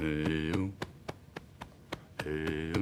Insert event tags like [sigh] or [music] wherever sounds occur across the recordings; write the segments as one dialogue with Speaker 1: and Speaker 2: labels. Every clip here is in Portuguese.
Speaker 1: Eu. Eu.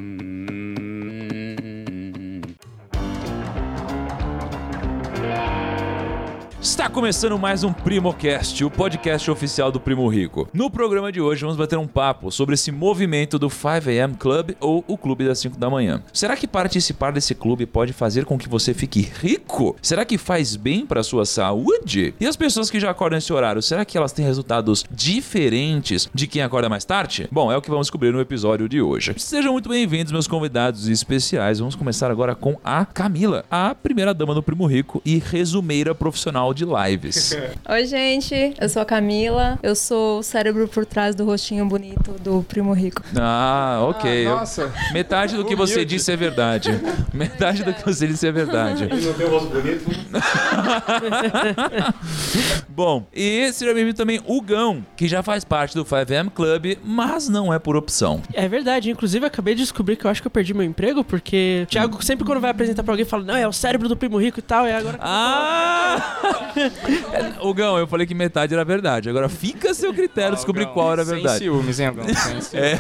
Speaker 2: Está começando mais um PrimoCast, o podcast oficial do Primo Rico. No programa de hoje vamos bater um papo sobre esse movimento do 5am Club ou o Clube das 5 da manhã. Será que participar desse clube pode fazer com que você fique rico? Será que faz bem para sua saúde? E as pessoas que já acordam nesse horário, será que elas têm resultados diferentes de quem acorda mais tarde? Bom, é o que vamos descobrir no episódio de hoje. Sejam muito bem-vindos, meus convidados especiais. Vamos começar agora com a Camila, a primeira dama do Primo Rico e resumeira profissional de lives. [laughs]
Speaker 3: Oi, gente. Eu sou a Camila. Eu sou o cérebro por trás do rostinho bonito do Primo Rico.
Speaker 2: Ah, ok.
Speaker 4: Ah, nossa. [laughs]
Speaker 2: Metade do que você disse é verdade. Metade do que você disse é verdade.
Speaker 4: Ele não tem um rosto bonito. [laughs]
Speaker 2: Bom, e seja bem-vindo também o Gão, que já faz parte do 5am Club, mas não é por opção.
Speaker 5: É verdade, inclusive eu acabei de descobrir que eu acho que eu perdi meu emprego, porque o Thiago sempre quando vai apresentar pra alguém fala, não, é o cérebro do primo rico e tal, e agora.
Speaker 2: Ah! [laughs] o Gão, eu falei que metade era verdade. Agora fica a seu critério descobrir qual era a
Speaker 4: Sem
Speaker 2: verdade.
Speaker 4: ciúmes, hein, Gão? [laughs] Sem ciúmes.
Speaker 2: É.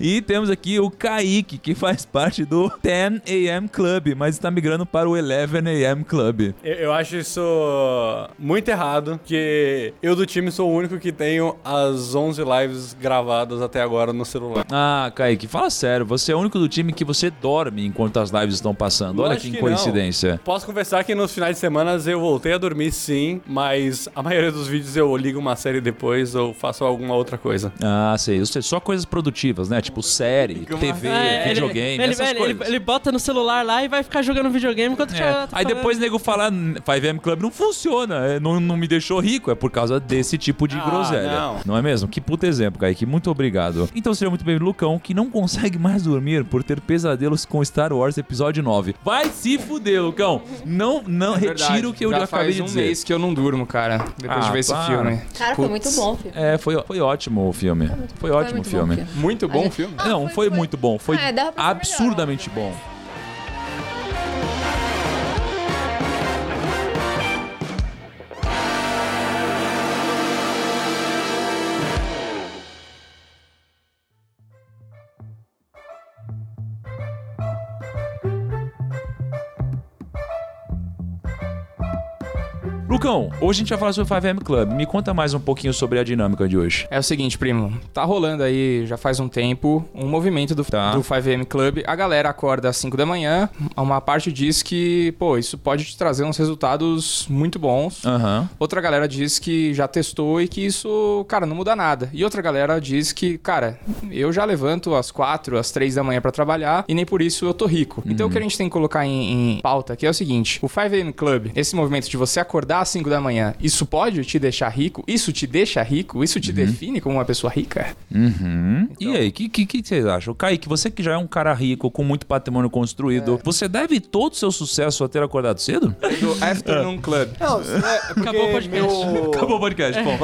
Speaker 2: e temos aqui o Kaique, que faz parte do 10am Club, mas está migrando para o 11am Club.
Speaker 6: Eu, eu acho isso muito errado, que eu do time sou o único que tenho as 11 lives gravadas até agora no celular.
Speaker 2: Ah, Kaique, fala sério, você é o único do time que você dorme enquanto as lives estão passando. Olha que
Speaker 6: que
Speaker 2: coincidência.
Speaker 6: Posso confessar que nos finais de semana eu voltei a dormir sim, mas a maioria dos vídeos eu ligo uma série depois ou faço alguma outra coisa.
Speaker 2: Ah, sei. Você só coisas produtivas, né? Tipo série, TV,
Speaker 5: É, ele-
Speaker 2: videogame,
Speaker 5: ele,
Speaker 2: essas
Speaker 5: ele,
Speaker 2: coisas.
Speaker 5: ele, ele bota no celular lá e vai ficar jogando videogame enquanto
Speaker 2: É.
Speaker 5: Thiago tá
Speaker 2: Aí
Speaker 5: falando.
Speaker 2: depois o nego fala 5M Club não funciona, é, não, não me deixou rico, é por causa desse tipo de
Speaker 6: Ah,
Speaker 2: groselha.
Speaker 6: não.
Speaker 2: é mesmo? Que puta exemplo, Kaique, muito obrigado. Então seja muito bem-vindo, Lucão, que não consegue mais dormir por ter pesadelos com Star Wars Episódio 9. Vai se fuder, Lucão! Não, não,
Speaker 4: É verdade.
Speaker 2: retiro o que eu
Speaker 4: Já
Speaker 2: acabei
Speaker 4: faz
Speaker 2: de
Speaker 4: um
Speaker 2: dizer.
Speaker 4: mês que eu não durmo, cara, depois
Speaker 2: Ah,
Speaker 4: de ver esse
Speaker 2: para.
Speaker 4: filme.
Speaker 3: Cara, foi muito bom, filho.
Speaker 2: É, foi, foi ótimo o filme. Foi ótimo o filme.
Speaker 3: o filme.
Speaker 4: Muito bom o filme.
Speaker 3: Ah,
Speaker 2: não,
Speaker 3: foi-
Speaker 2: foi,
Speaker 3: foi-
Speaker 2: muito bom. Foi
Speaker 3: Ah, ser
Speaker 2: absurdamente
Speaker 3: melhor,
Speaker 2: bom. Lucão, hoje a gente vai falar sobre o 5M Club. Me conta mais um pouquinho sobre a dinâmica de hoje.
Speaker 4: É o seguinte, primo, tá rolando aí já faz um tempo um movimento do,
Speaker 2: Tá.
Speaker 4: do 5am Club. A galera acorda às 5 da manhã, uma parte diz que, pô, isso pode te trazer uns resultados muito bons.
Speaker 2: Aham.
Speaker 4: Outra galera diz que já testou e que isso, cara, não muda nada. E outra galera diz que, cara, eu já levanto às 4, às 3 da manhã pra trabalhar e nem por isso eu tô rico. Então o que a gente tem que colocar em, em pauta aqui é o seguinte: o 5am Club, esse movimento de você acordar às 5 da manhã, isso pode te deixar rico? Isso te deixa rico? Isso te define como uma pessoa rica?
Speaker 2: Uhum.
Speaker 4: Então-
Speaker 2: E aí, o que, que, que vocês acham? Kaique, você que já é um cara rico, com muito patrimônio construído,
Speaker 4: É.
Speaker 2: você deve todo o seu sucesso a ter acordado cedo?
Speaker 4: Do [laughs] Afternoon Club.
Speaker 6: Não, é
Speaker 5: Acabou o podcast.
Speaker 6: meu... [laughs]
Speaker 2: Acabou o podcast, bom.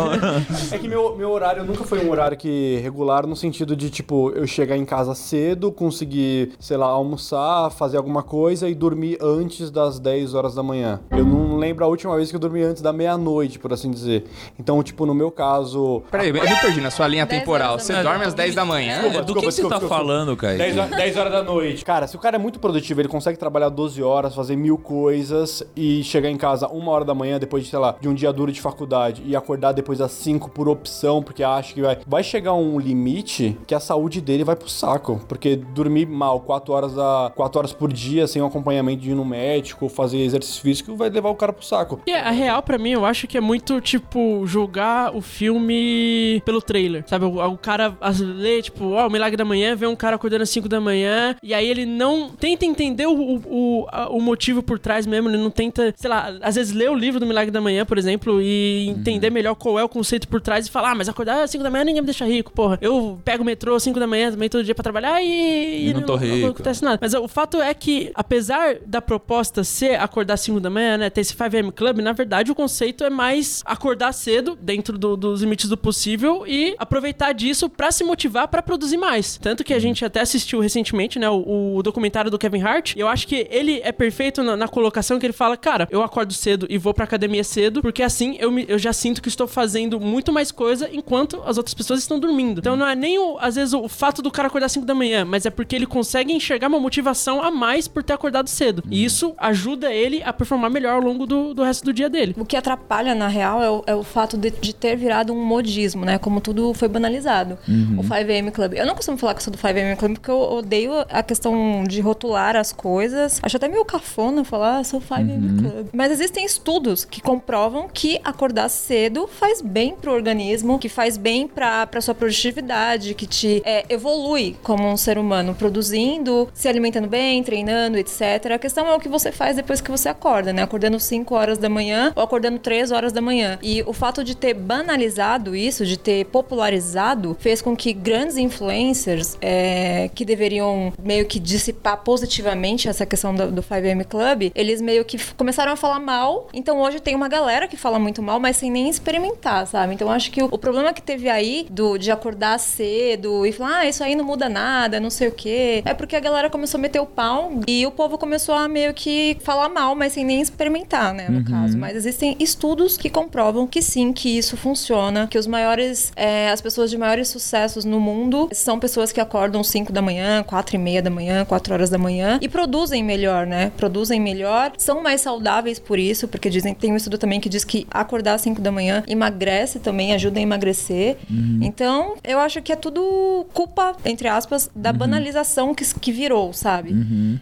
Speaker 2: [laughs]
Speaker 6: É que meu, meu horário nunca foi um horário que regular no sentido de, tipo, eu chegar em casa cedo, conseguir, sei lá, almoçar, fazer alguma coisa e dormir antes das 10 horas da manhã. Eu não lembro a última vez que eu dormi antes da meia-noite, por assim dizer. Então, tipo, no meu caso...
Speaker 4: Peraí, eu me perdi na sua linha
Speaker 3: 10
Speaker 4: temporal. Você dorme às 10 da manhã?
Speaker 2: É, do que, que você tá
Speaker 6: desculpa, desculpa.
Speaker 2: falando, Kaique?
Speaker 6: 10 horas, 10 horas da noite. Cara, se o cara é muito produtivo, ele consegue trabalhar 12 horas, fazer mil coisas e chegar em casa uma hora da manhã depois de, sei lá, de um dia duro de faculdade e acordar depois das 5 por opção, porque acha que vai. Vai chegar um limite que a saúde dele vai pro saco. Porque dormir mal 4 horas, a, 4 horas por dia, sem um acompanhamento de ir no médico, fazer exercício físico, vai levar o cara pro saco.
Speaker 5: E a real, pra mim, eu acho que é muito, tipo, julgar o filme pelo trailer. Sabe, o, o cara lê, tipo, ó, o Milagre da Manhã, vê um cara acordando às 5 da manhã, e aí ele não tenta entender o, o, o, motivo por trás mesmo, ele não tenta, sei lá, às vezes lê o livro do Milagre da Manhã, por exemplo, e entender melhor qual é o conceito por trás e falar, ah, mas acordar às 5 da manhã ninguém me deixa rico, porra. Eu pego o metrô às 5 da manhã também todo dia pra trabalhar e,
Speaker 2: E não tô rico.
Speaker 5: Não acontece nada. Mas o fato é que, apesar da proposta ser acordar às 5 da manhã, né, ter esse 5am Club, na verdade, verdade, o conceito é mais acordar cedo, dentro do- dos limites do possível, e aproveitar disso pra se motivar pra produzir mais. Tanto que a gente até assistiu recentemente, né, o, o documentário do Kevin Hart, e eu acho que ele é perfeito na, na colocação que ele fala, cara, eu acordo cedo e vou pra academia cedo, porque assim eu, me- eu já sinto que estou fazendo muito mais coisa enquanto as outras pessoas estão dormindo. Então não é nem, o, às vezes, o fato do cara acordar às 5 da manhã, mas é porque ele consegue enxergar uma motivação a mais por ter acordado cedo. E isso ajuda ele a performar melhor ao longo do, do resto do dia dele.
Speaker 3: O que atrapalha, na real, é o, é o fato de, de ter virado um modismo, né? Como tudo foi banalizado. O 5am Club. Eu não costumo falar que eu sou do 5am Club porque eu odeio a questão de rotular as coisas. Acho até meio cafona falar, ah, sou 5am Club. Mas existem estudos que comprovam que acordar cedo faz bem pro organismo, que faz bem pra, pra sua produtividade, que te é, evolui como um ser humano, produzindo, se alimentando bem, treinando, etc. A questão é o que você faz depois que você acorda, né? Acordando 5 horas da manhã ou acordando 3 horas da manhã. E o fato de ter banalizado isso, de ter popularizado, fez com que grandes influencers é, que deveriam meio que dissipar positivamente essa questão do, do 5am Club, eles meio que começaram a falar mal. Então hoje tem uma galera que fala muito mal, mas sem nem experimentar, sabe? Então acho que o, o problema que teve aí do, de acordar cedo e falar, ah, isso aí não muda nada, não sei o quê, é porque a galera começou a meter o pau e o povo começou a meio que falar mal, mas sem nem experimentar, né, no caso. Mas existem estudos que comprovam que sim, que isso funciona, que os maiores, é, as pessoas de maiores sucessos no mundo são pessoas que acordam 5 da manhã, 4 e meia da manhã, 4 horas da manhã e produzem melhor, né? Produzem melhor, são mais saudáveis por isso, porque dizem, tem um estudo também que diz que acordar às 5 da manhã emagrece também, ajuda a emagrecer. Então, eu acho que é tudo culpa, entre aspas, da banalização que, que virou, sabe?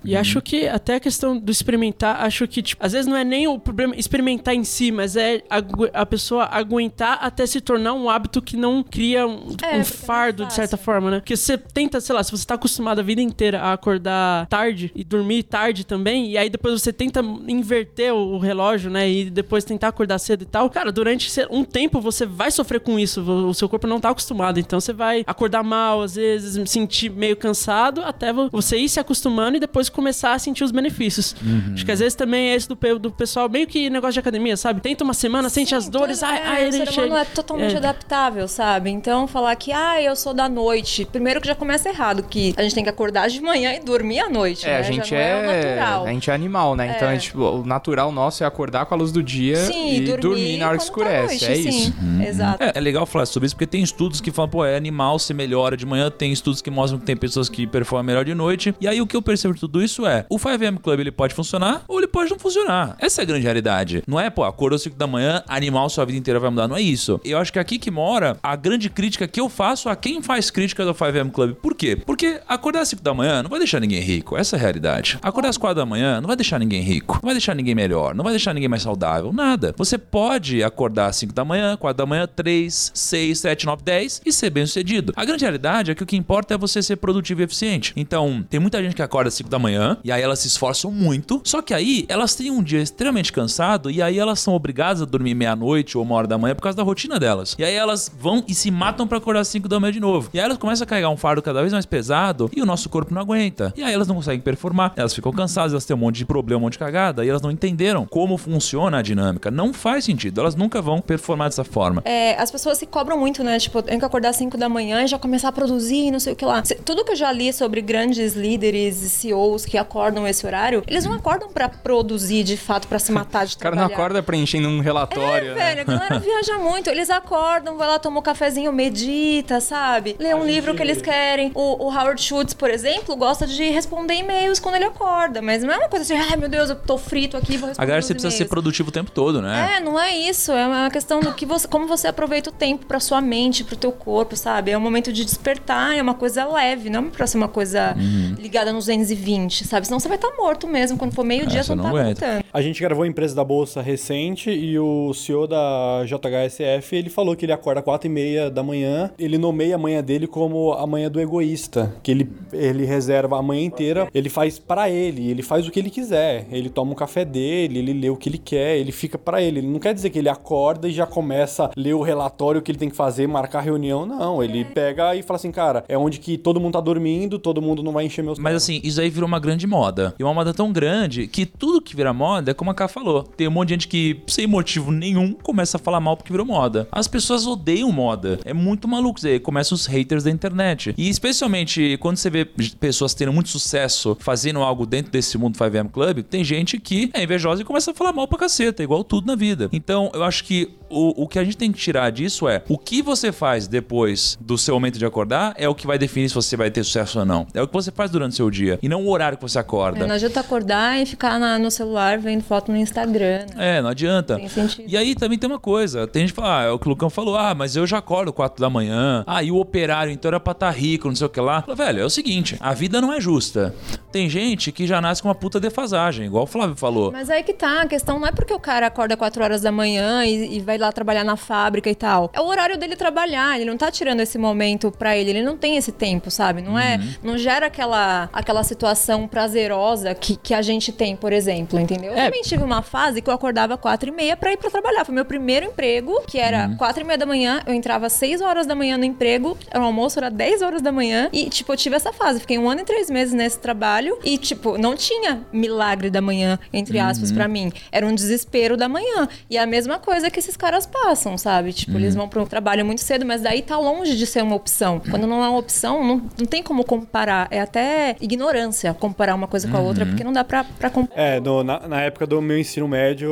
Speaker 5: E acho que até a questão do experimentar, acho que, tipo, às vezes não é nem o problema experimentar em si, mas é agu- a pessoa aguentar até se tornar um hábito que não cria um,
Speaker 3: É,
Speaker 5: um
Speaker 3: não é
Speaker 5: fardo, de certa forma, né? Porque você tenta, sei lá, se você tá acostumado a vida inteira a acordar tarde e dormir tarde também, e aí depois você tenta inverter o, o relógio, né? E depois tentar acordar cedo e tal, cara, durante um tempo você vai sofrer com isso, o seu corpo não tá acostumado, então você vai acordar mal, às vezes, me sentir meio cansado, até vo- você ir se acostumando e depois começar a sentir os benefícios. Acho que às vezes também é esse do, do pessoal, meio que negócio de academia, sabe? Tenta uma semana, sente as dores,
Speaker 3: Então,
Speaker 5: ai,
Speaker 3: é,
Speaker 5: ai,
Speaker 3: o
Speaker 5: ele
Speaker 3: ser humano
Speaker 5: chega.
Speaker 3: é totalmente
Speaker 5: É.
Speaker 3: adaptável, sabe? Então, falar que, ah, eu sou da noite. Primeiro que já começa errado, que a gente tem que acordar de manhã e dormir à noite,
Speaker 4: É,
Speaker 3: né?
Speaker 4: a
Speaker 3: Já
Speaker 4: gente
Speaker 3: não
Speaker 4: é,
Speaker 3: é, o natural.
Speaker 4: a gente é animal, né? Então, é, tipo, o natural nosso é acordar com a luz do dia
Speaker 3: Sim,
Speaker 4: e
Speaker 3: dormir,
Speaker 4: dormir na hora que
Speaker 3: tá
Speaker 4: escurece.
Speaker 3: noite,
Speaker 4: é
Speaker 3: sim.
Speaker 4: isso.
Speaker 3: Exato.
Speaker 2: É, é legal falar sobre isso porque tem estudos que falam, pô, é animal, você melhora de manhã, tem estudos que mostram que tem pessoas que performam melhor de noite. E aí o que eu percebo de tudo isso é, o 5am Club ele pode funcionar ou ele pode não funcionar. Essa é a grande realidade. Não é, pô, acordou 5 da manhã, animal sua vida inteira vai mudar. Não é isso. Eu acho que é aqui que mora a grande crítica que eu faço a quem faz crítica do 5am Club. Por quê? Porque acordar às 5 da manhã não vai deixar ninguém rico. Essa é a realidade. Acordar às 4 da manhã não vai deixar ninguém rico. Não vai deixar ninguém melhor. Não vai deixar ninguém mais saudável. Nada. Você pode acordar às 5 da manhã, 4 da manhã, 3, 6, 7, 9, 10 e ser bem sucedido. A grande realidade é que o que importa é você ser produtivo e eficiente. Então, tem muita gente que acorda às 5 da manhã e aí elas se esforçam muito. Só que aí elas têm um dia extremamente cansado e aí elas são obrigadas a dormir meia-noite ou uma hora da manhã por causa da rotina delas. E aí elas vão e se matam pra acordar às 5 da manhã de novo. E aí elas começam a carregar um fardo cada vez mais pesado e o nosso corpo não aguenta. E aí elas não conseguem performar, elas ficam cansadas, elas têm um monte de problema, um monte de cagada e elas não entenderam como funciona a dinâmica. Não faz sentido, elas nunca vão performar dessa forma.
Speaker 3: É, as pessoas se cobram muito, né? Tipo, tem que acordar às 5 da manhã e já começar a produzir, não sei o que lá. Se- Tudo que eu já li sobre grandes líderes e CEOs que acordam esse horário, eles não acordam pra produzir de fato, pra se [laughs] matar de
Speaker 4: O cara
Speaker 3: trabalhar.
Speaker 4: não acorda preenchendo um relatório.
Speaker 3: É,
Speaker 4: né?
Speaker 3: velho, a galera [laughs] viaja muito. Eles acordam, vai lá, toma um cafezinho, medita, sabe? Lê um livro que eles querem. O, o Howard Schultz, por exemplo, gosta de responder e-mails quando ele acorda. Mas não é uma coisa assim, ai meu Deus, eu tô frito aqui, vou responder.
Speaker 2: A galera
Speaker 3: os
Speaker 2: você precisa ser
Speaker 3: e-mails."
Speaker 2: produtivo o tempo todo, né?
Speaker 3: É, não é isso. É uma questão do que você, como você aproveita o tempo pra sua mente, pro teu corpo, sabe? É um momento de despertar, é uma coisa leve, não é pra ser uma coisa
Speaker 2: Uhum.
Speaker 3: ligada nos 220, sabe? Senão você vai estar morto mesmo. Quando for meio-dia,
Speaker 2: É,
Speaker 3: você
Speaker 2: você
Speaker 3: não,
Speaker 2: não
Speaker 3: tá
Speaker 2: aguenta.
Speaker 3: aguentando.
Speaker 6: A gente gravou a empresa da Bolsa recente e o CEO da JHSF, ele falou que ele acorda às 4 e meia da manhã, ele nomeia a manhã dele como a manhã do egoísta, que ele, ele reserva a manhã inteira, ele faz pra ele, ele faz o que ele quiser, ele toma um café dele, ele lê o que ele quer, ele fica pra ele. Ele não quer dizer que ele acorda e já começa a ler o relatório que ele tem que fazer, marcar reunião, não. Ele pega e fala assim, cara, é onde que todo mundo tá dormindo, todo mundo não vai encher meus
Speaker 2: Mas assim, isso aí virou uma grande moda. E uma moda tão grande que tudo que vira moda moda, é como a Ká falou. Tem um monte de gente que, sem motivo nenhum, começa a falar mal porque virou moda. As pessoas odeiam moda. É muito maluco. Aí começam os haters da internet. E especialmente quando você vê pessoas tendo muito sucesso fazendo algo dentro desse mundo 5M Club, tem gente que é invejosa e começa a falar mal pra caceta, igual tudo na vida. Então, eu acho que o, o que a gente tem que tirar disso é o que você faz depois do seu momento de acordar é o que vai definir se você vai ter sucesso ou não. É o que você faz durante o seu dia e não o horário que você acorda.
Speaker 3: É, não adianta acordar e ficar na- no celular vendo foto no Instagram. né?
Speaker 2: É, não adianta.
Speaker 3: Tem sentido.
Speaker 2: E aí também tem uma coisa, tem gente que fala, ah, é o que o Lucão falou, ah, mas eu já acordo 4 da manhã, ah, e o operário então era pra estar rico, não sei o que lá. Fala, Velho, é o seguinte, a vida não é justa. Tem gente que já nasce com uma puta defasagem, igual o Flávio falou.
Speaker 3: Mas aí que tá, a questão não é porque o cara acorda 4 horas da manhã e, e vai lá trabalhar na fábrica e tal. É o horário dele trabalhar, ele não tá tirando esse momento pra ele, ele não tem esse tempo, sabe? Não é, não gera aquela, aquela situação prazerosa que, que a gente tem, por exemplo, entendeu? Eu
Speaker 5: É.
Speaker 3: também tive uma fase que eu acordava 4 e meia pra ir pra trabalhar. Foi meu primeiro emprego, que era 4 e meia da manhã, eu entrava 6 horas da manhã no emprego, era o almoço, era 10 horas da manhã, e, tipo, eu tive essa fase. Fiquei um ano e três meses nesse trabalho, e, tipo, não tinha milagre da manhã, entre aspas, pra mim. Era um desespero da manhã. E é a mesma coisa que esses caras passam, sabe? Tipo, eles vão pro trabalho muito cedo, mas daí tá longe de ser uma opção. Quando não é uma opção, não, não tem como comparar. É até ignorância comparar uma coisa com a outra, porque não dá pra, pra comparar.
Speaker 6: É, no- na, na época do meu ensino médio,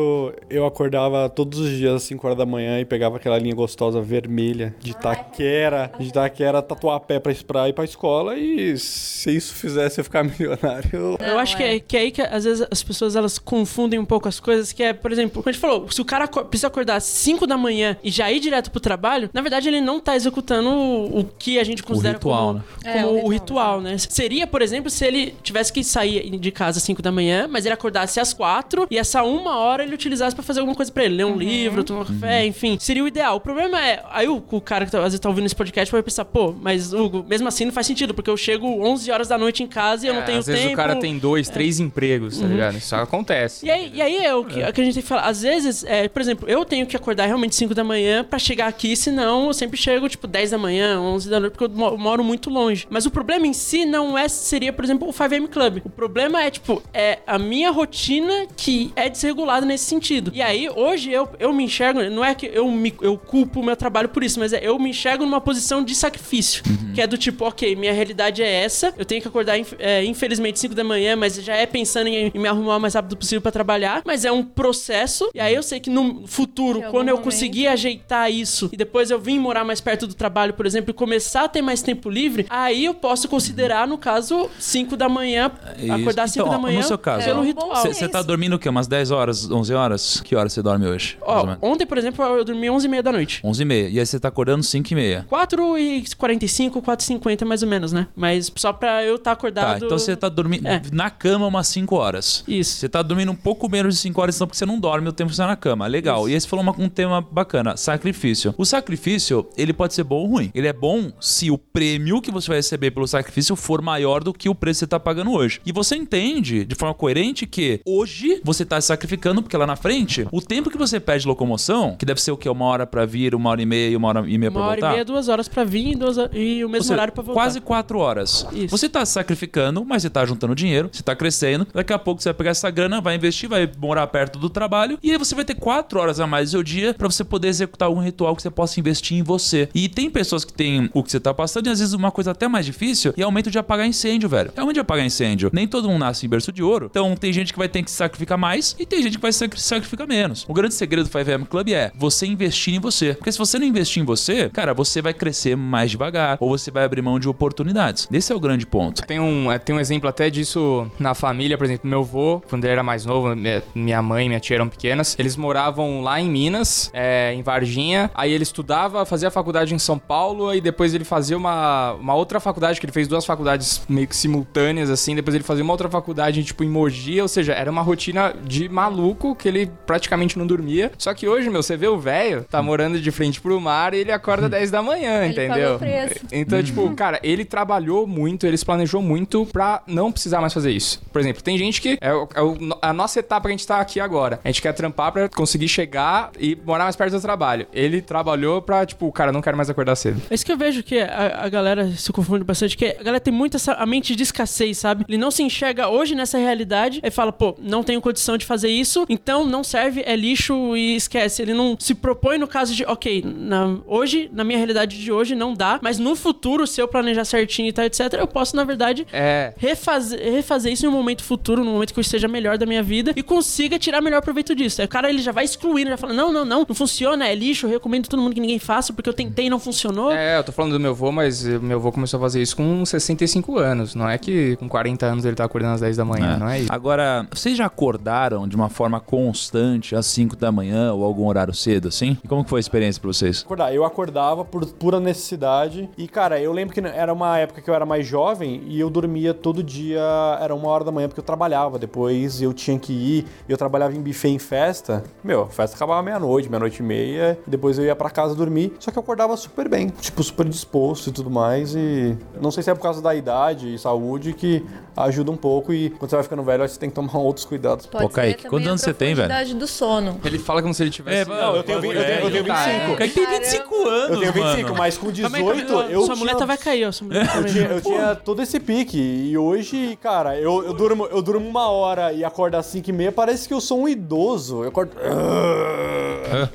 Speaker 6: eu acordava todos os dias às 5 horas da manhã e pegava aquela linha gostosa vermelha de taquera, de taquera, tatuar a pé pra, pra ir pra escola e se isso fizesse eu ficar [laughs] milionário, eu-
Speaker 5: Eu acho que, é, que é aí que às vezes as pessoas elas confundem um pouco as coisas, que é, por exemplo, como a gente falou, se o cara precisa acordar às 5 da manhã e já ir direto pro trabalho, na verdade ele não tá executando o, o que a gente considera
Speaker 2: ritual,
Speaker 5: como,
Speaker 2: né?
Speaker 5: como
Speaker 3: É, o
Speaker 5: o
Speaker 3: ritual,
Speaker 5: ritual, né? Seria, por exemplo, se ele tivesse que sair de casa às 5 da manhã, mas ele acordasse às 4 e essa uma hora ele utilizasse pra fazer alguma coisa pra ele, ler um livro, tomar um café, enfim. Seria o ideal. O problema é, aí o, o cara que tá, às vezes tá ouvindo esse podcast vai pensar, pô, mas Hugo, mesmo assim não faz sentido, porque eu chego 11 horas da noite em casa e eu não
Speaker 4: É,
Speaker 5: tenho
Speaker 4: Às
Speaker 5: tempo.
Speaker 4: vezes o cara tem dois, três empregos, tá ligado? Isso acontece.
Speaker 5: E aí, e aí é o que, o que a gente tem que falar. Às vezes, é, por exemplo, eu tenho que acordar realmente 5 da manhã pra chegar aqui, senão eu sempre chego, tipo, 10 da manhã, 11 da noite, porque eu mo- moro muito longe. Mas o problema em si não é, seria, por exemplo, o 5am Club. O problema é, tipo, é a minha rotina que é desregulada nesse sentido. E aí, hoje, eu, eu me enxergo, não é que eu, me, eu culpo o meu trabalho por isso, mas é, eu me enxergo numa posição de sacrifício. Que é do tipo, ok, minha realidade é essa, eu tenho que acordar, é, infelizmente, 5 da manhã, mas já é pensando em, em me arrumar o mais rápido possível pra trabalhar, mas é um processo, e aí eu sei que no futuro, quando eu
Speaker 3: momento.
Speaker 5: conseguir ajeitar isso, e depois eu vim morar mais perto do trabalho, por exemplo, e começar a ter mais tempo livre, aí eu posso considerar, no caso, 5 da manhã,
Speaker 2: Isso.
Speaker 5: acordar 5
Speaker 2: Então,
Speaker 5: da manhã
Speaker 2: no seu caso,
Speaker 5: pelo
Speaker 3: ó,
Speaker 5: ritual.
Speaker 3: bom
Speaker 2: Você tá dormindo o quê? Umas 10 horas, 11 horas? Que horas você dorme hoje?
Speaker 5: Ó, ontem, por exemplo, eu dormi 11 e meia da noite.
Speaker 2: 11 e meia. E aí você tá acordando 5 e meia.
Speaker 5: 4 e 45, 4 e 50 mais ou menos, né? Mas só pra eu estar
Speaker 2: Tá,
Speaker 5: acordado...
Speaker 2: então você tá dormindo
Speaker 5: É.
Speaker 2: na cama umas 5 horas.
Speaker 5: Isso.
Speaker 2: Você tá dormindo um pouco menos de 5 horas, então, porque você não dorme o tempo que você tá na cama. Legal. E esse falou uma- um tema bacana: sacrifício. O sacrifício, ele pode ser bom ou ruim. Ele é bom se o prêmio que você vai receber pelo sacrifício for maior do que o preço que você tá pagando hoje. E você entende de forma coerente que hoje você tá se sacrificando, porque lá na frente, o tempo que você perde de locomoção, que deve ser o quê? Uma hora pra vir, uma hora e meia, uma hora e meia pra
Speaker 5: Uma hora
Speaker 2: voltar.
Speaker 5: e meia, duas horas pra vir duas, e o mesmo
Speaker 2: seja,
Speaker 5: horário pra voltar.
Speaker 2: Quase quatro horas.
Speaker 5: Isso.
Speaker 2: Você tá sacrificando, mas você tá juntando dinheiro, você tá crescendo. Daqui a pouco você vai pegar essa grana, vai investir, vai morar perto do trabalho. E aí você vai ter quatro horas a mais do seu dia pra você poder executar algum ritual que você possa investir em você. E tem pessoas que têm o que você tá passando, e às vezes uma coisa até mais difícil é aumento de apagar incêndio, velho. É aumento de apagar incêndio. Nem todo mundo nasce em berço de ouro. Então tem gente que vai ter que se sacrificar mais e tem gente que vai se sacri- sacrificar menos. O grande segredo do 5M Club é você investir em você. Porque se você não investir em você, cara, você vai crescer mais devagar ou você vai abrir mão de oportunidades. Esse é o grande ponto.
Speaker 4: Tem um, é, tem um exemplo até disso na família, por exemplo, meu avô, quando ele era mais novo, minha- mãe e minha tia eram pequenas, eles moravam lá em Minas, é, em Varginha, aí ele estudava, fazia faculdade em São Paulo, aí depois ele fazia uma, uma outra faculdade, que ele fez duas faculdades meio que simultâneas, assim, depois ele fazia uma outra faculdade, tipo, em Mogi, ou seja, era uma rotina de maluco, que ele praticamente não dormia, só que hoje, meu, você vê o velho, tá morando de frente pro mar e ele acorda 10 da manhã,
Speaker 3: Ele
Speaker 4: entendeu?
Speaker 3: pagou o preço.
Speaker 4: Então, tipo, cara, ele trabalhou muito, ele se planejou muito pra não precisar mais fazer isso. Por exemplo, tem gente que é, o- é o- a nossa etapa que a gente tá aqui agora. A gente quer trampar pra conseguir chegar e morar mais perto do trabalho. Ele trabalhou pra, tipo, cara, não quero mais acordar cedo.
Speaker 5: É isso que eu vejo que a, a galera se confunde bastante, que a galera tem muito essa a mente de escassez, sabe? Ele não se enxerga hoje nessa realidade e fala, pô, não tenho tenho condição de fazer isso, então não serve, é lixo e esquece. Ele não se propõe no caso de, ok, na, hoje, na minha realidade de hoje, não dá, mas no futuro, se eu planejar certinho e tal, etc., eu posso, na verdade,
Speaker 4: É.
Speaker 5: refazer, refazer isso em um momento futuro, num momento que eu esteja melhor da minha vida e consiga tirar melhor proveito disso. Aí o cara ele já vai excluindo, já fala: não, não, não, não funciona, é lixo, eu recomendo todo mundo que ninguém faça, porque eu tentei e não funcionou.
Speaker 4: É, eu tô falando do meu avô, mas meu avô começou a fazer isso com 65 anos. Não é que com 40 anos ele tá acordando às 10 da manhã, não é isso.
Speaker 2: Agora, vocês já acordaram de uma forma constante às 5 da manhã ou algum horário cedo, assim? E como que foi a experiência pra vocês?
Speaker 6: Acordar. Eu acordava por pura necessidade. E, cara, eu lembro que era uma época que eu era mais jovem e eu dormia todo dia, era uma hora da manhã, porque eu trabalhava. Depois eu tinha que ir, eu trabalhava em buffet em festa. Meu, a festa acabava meia-noite, meia-noite e meia. Depois eu ia pra casa dormir. Só que eu acordava super bem, tipo, super disposto e tudo mais. E não sei se é por causa da idade e saúde que ajuda um pouco. E quando você vai ficando velho, você tem que tomar [laughs] outros cuidados.
Speaker 3: Pode
Speaker 2: Pô, Kaique, quantos anos você tem, velho?
Speaker 3: profundidade do sono.
Speaker 4: Ele fala como se ele tivesse.
Speaker 2: não,
Speaker 6: eu tenho vi- eu tenho- eu tenho 25.
Speaker 2: O Kaique tem 25 anos,
Speaker 6: Eu tenho 25,
Speaker 2: mano.
Speaker 6: mas com 18
Speaker 5: Calma aí, calma aí,
Speaker 6: eu
Speaker 5: sua
Speaker 6: tinha...
Speaker 5: muleta vai cair, ó. Sua muleta [laughs]
Speaker 6: Eu
Speaker 5: vai
Speaker 6: tinha, eu tinha todo esse pique. E hoje, cara, eu, eu, durmo, eu durmo uma hora e acordo às 5 e meia, parece que eu sou um idoso. Eu acordo. [laughs]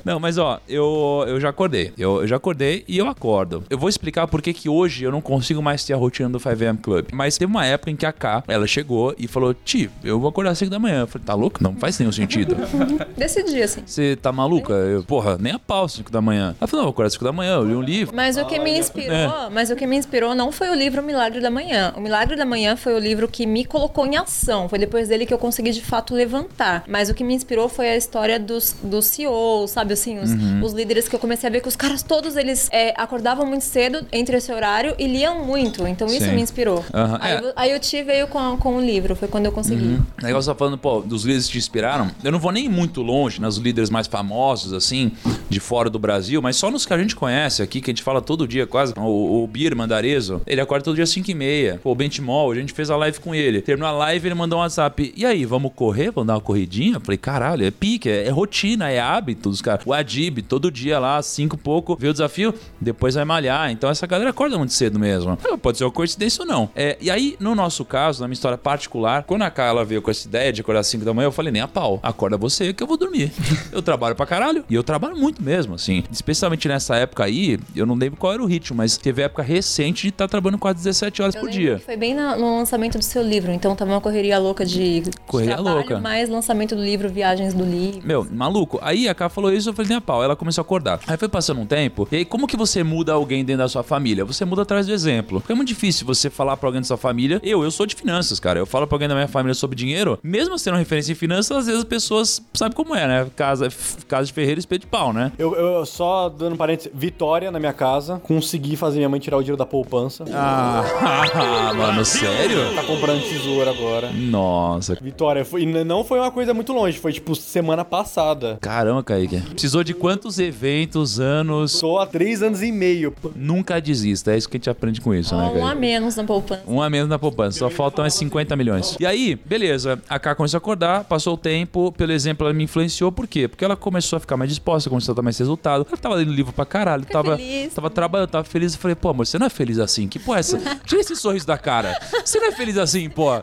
Speaker 2: Não, mas ó, eu, eu já acordei. Eu, eu já acordei e eu acordo. Eu vou explicar por que que hoje eu não consigo mais ter a rotina do 5am Club. Mas teve uma época em que a K, ela chegou e falou: Ti, eu vou acordar às 5 da manhã. Eu falei: Tá louco? Não faz nenhum sentido.
Speaker 3: Decidi, assim.
Speaker 2: Você tá maluca? Eu, porra, nem a pau 5 da manhã. Ela falou: Não, eu às 5 da manhã, eu li um livro.
Speaker 3: Mas o que me inspirou,
Speaker 2: É.
Speaker 3: mas o que me inspirou não foi o livro Milagre da Manhã. O Milagre da Manhã foi o livro que me colocou em ação. Foi depois dele que eu consegui de fato levantar. Mas o que me inspirou foi a história dos, dos CEOs, sabe assim, os,
Speaker 2: Uhum.
Speaker 3: os líderes que eu comecei a ver que os caras todos eles é, acordavam muito cedo entre esse horário e liam muito. Então isso
Speaker 2: Sim.
Speaker 3: me inspirou.
Speaker 2: Aham,
Speaker 3: Aí,
Speaker 2: é.
Speaker 3: eu- aí o Ti veio com, com o livro, foi quando eu consegui.
Speaker 2: O negócio tá falando, pô, dos líderes que te inspiraram. Eu não vou nem muito longe nos líderes mais famosos, assim, de fora do Brasil, mas só nos que a gente conhece aqui, que a gente fala todo dia quase. O, o Bir Mandarezo, ele acorda todo dia às 5 e meia. O Bentimol, a gente fez a live com ele. Terminou a live, ele mandou um WhatsApp. E aí, vamos correr? Vamos dar uma corridinha? Eu falei, caralho, é pique, é, é rotina, é hábito dos caras. O Adib, todo dia lá, às 5 e pouco, vê o desafio, depois vai malhar. Então essa galera acorda muito cedo mesmo. Pode ser uma coincidência ou não. É, e aí, no nosso caso, na minha história particular, quando a Carla veio com essa ideia de acordar às 5 da manhã, eu falei, nem a pau. Acorda você que eu vou dormir. [laughs] eu trabalho pra caralho. E eu trabalho muito mesmo, assim. Especialmente nessa época aí, eu não lembro qual era o ritmo, mas teve época recente de estar trabalhando quase 17 horas
Speaker 3: Eu
Speaker 2: por dia.
Speaker 3: que Foi bem no lançamento do seu livro, então tava uma correria louca de, de
Speaker 2: Correria
Speaker 3: trabalho,
Speaker 2: louca.
Speaker 3: mais lançamento do livro, viagens do livro.
Speaker 2: Meu, maluco. Aí a Ká falou isso, eu falei, nem a pau. Ela começou a acordar. Aí foi passando um tempo. E aí, como que você muda alguém dentro da sua família? Você muda atrás do exemplo. Porque é muito difícil você falar pra alguém da sua família. Eu, eu sou de finanças, cara. Eu falo pra alguém da minha família sobre dinheiro. Mesmo sendo referência em finanças, às vezes as pessoas sabem como é, né? Casa, casa de ferreiro, espeto de pau, né?
Speaker 6: Eu, eu só dando um parênteses, vitória na minha casa, consegui fazer minha mãe tirar o dinheiro da poupança.
Speaker 2: Ah, [laughs] mano, sério?
Speaker 6: Tá comprando tesouro agora.
Speaker 2: Nossa.
Speaker 6: Vitória, foi, e não foi uma coisa muito longe, foi tipo semana passada.
Speaker 2: Caramba, Kaique. Precisou de quantos eventos, anos?
Speaker 6: Sou há três anos e meio.
Speaker 2: Nunca desista. É isso que a gente aprende com isso, né,
Speaker 3: Ó, um a
Speaker 2: Kaique?
Speaker 3: menos na poupança.
Speaker 2: Um a menos na poupança, só faltam as 50 milhões. E aí, beleza, a K começou a acordar, passou o tempo, pelo exemplo, ela me influenciou, por quê? Porque ela começou a ficar mais disposta, começou a ter mais resultado. Ela tava lendo livro pra caralho,
Speaker 3: Fica
Speaker 2: tava,
Speaker 3: feliz.
Speaker 2: tava trabalhando, tava feliz. Eu falei, pô, amor, você não é feliz assim? Que porra é essa? [laughs] Tira esse sorriso da cara. Você não é feliz assim, pô?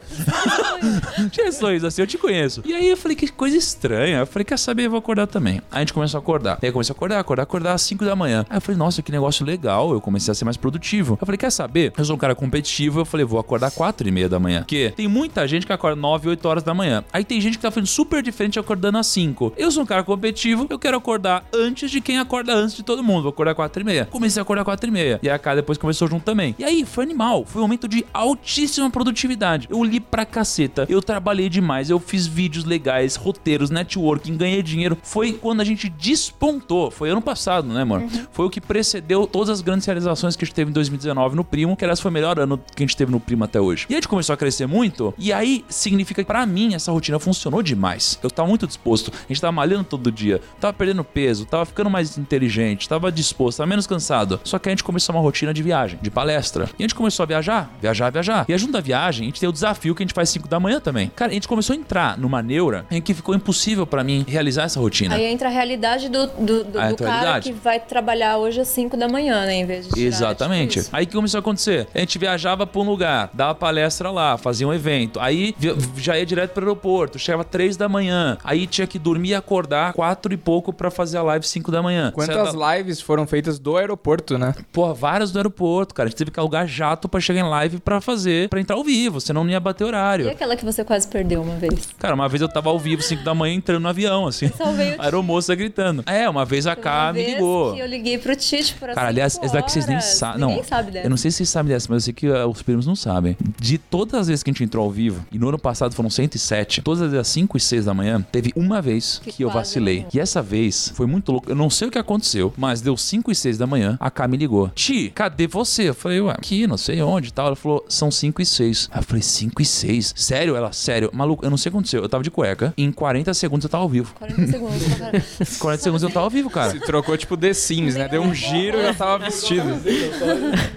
Speaker 2: Tira esse sorriso assim, eu te conheço. E aí eu falei, que coisa estranha. Eu falei, quer saber, eu vou acordar também. Aí a gente começou a acordar. Aí eu comecei a acordar, acordar, acordar às 5 da manhã. Aí eu falei, nossa, que negócio legal. Eu comecei a ser mais produtivo. Eu falei, quer saber? Eu sou um cara competitivo. Eu falei, vou acordar 4 e meia da manhã. Porque tem muita gente que acorda 9, 8 horas da manhã. Aí tem gente que tá fazendo super diferente acordando às 5. Eu sou um cara competitivo. Eu quero acordar antes de quem acorda antes de todo mundo. Vou acordar 4 e meia. Comecei a acordar 4 e meia. E a cara depois começou junto também. E aí, foi animal. Foi um momento de altíssima produtividade. Eu li pra caceta. Eu trabalhei demais. Eu fiz vídeos legais, roteiros, networking, ganhei dinheiro. Foi quando a gente despontou. Foi ano passado, né, amor? Foi o que precedeu todas as grandes realizações que a gente teve em 2019 no Primo, que aliás foi o melhor ano que a gente teve no Primo até hoje. E a gente começou a crescer muito, e aí significa que pra mim essa rotina funcionou demais. Eu tava muito disposto. A gente tava malhando todo dia, tava perdendo peso, tava ficando mais inteligente, tava disposto, tava menos cansado. Só que a gente começou uma rotina de viagem, de palestra. E a gente começou a viajar, viajar, viajar. E junto da viagem, a gente tem o desafio que a gente faz 5 da manhã também. Cara, a gente começou a entrar numa neura em que ficou impossível pra mim realizar essa rotina.
Speaker 3: Aí entra a realidade do, do, do, do cara
Speaker 2: realidade.
Speaker 3: que vai trabalhar hoje às 5 da manhã, né? Em vez de tirar,
Speaker 2: Exatamente.
Speaker 3: tipo isso.
Speaker 2: Aí o que começou a acontecer? A gente viajava pra um lugar, dava palestra lá, fazia um evento. Aí já ia direto pro aeroporto, chegava três da manhã. Aí tinha que dormir e acordar quatro e pouco pra fazer a live cinco da manhã.
Speaker 4: Quantas
Speaker 2: Saia
Speaker 4: lives foram feitas do aeroporto, né?
Speaker 2: da- Porra, várias do aeroporto, cara. A gente teve que alugar jato pra chegar em live pra fazer, pra entrar ao vivo, senão não ia bater
Speaker 3: E
Speaker 2: horário.
Speaker 3: aquela que você quase perdeu uma vez?
Speaker 2: Cara, uma vez eu tava ao vivo, 5 da manhã, entrando no avião, assim.
Speaker 3: Só veio o [laughs]
Speaker 2: A aeromoça gritando. É, uma vez a K me ligou.
Speaker 3: que eu liguei pro Tite por
Speaker 2: Cara, aliás, essa daqui vocês nem sabem. Não,
Speaker 3: sabe dessa.
Speaker 2: eu não sei se vocês sabem dessa, mas eu sei que uh, os primos não sabem. De todas as vezes que a gente entrou ao vivo, e no ano passado foram 107, todas as vezes às 5 e 6 da manhã, teve uma vez que,
Speaker 3: Que
Speaker 2: eu vacilei.
Speaker 3: não.
Speaker 2: E essa vez foi muito louco. Eu não sei o que aconteceu, mas deu 5 e 6 da manhã, a K me ligou. Ti, cadê você? Eu falei, ué, aqui, não sei onde e tal. Ela falou, são 5 e 6. Aí eu falei, 5 e 6? Sério? Ela, sério. Maluco, eu não sei o que aconteceu. Eu tava de cueca, e em 40 segundos eu tava ao vivo.
Speaker 3: 40 segundos. [laughs] pra-
Speaker 2: 40 segundos eu tava ao vivo, cara.
Speaker 4: Se trocou tipo The Sims, né? Deu um giro e já tava vestido.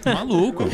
Speaker 2: Maluco.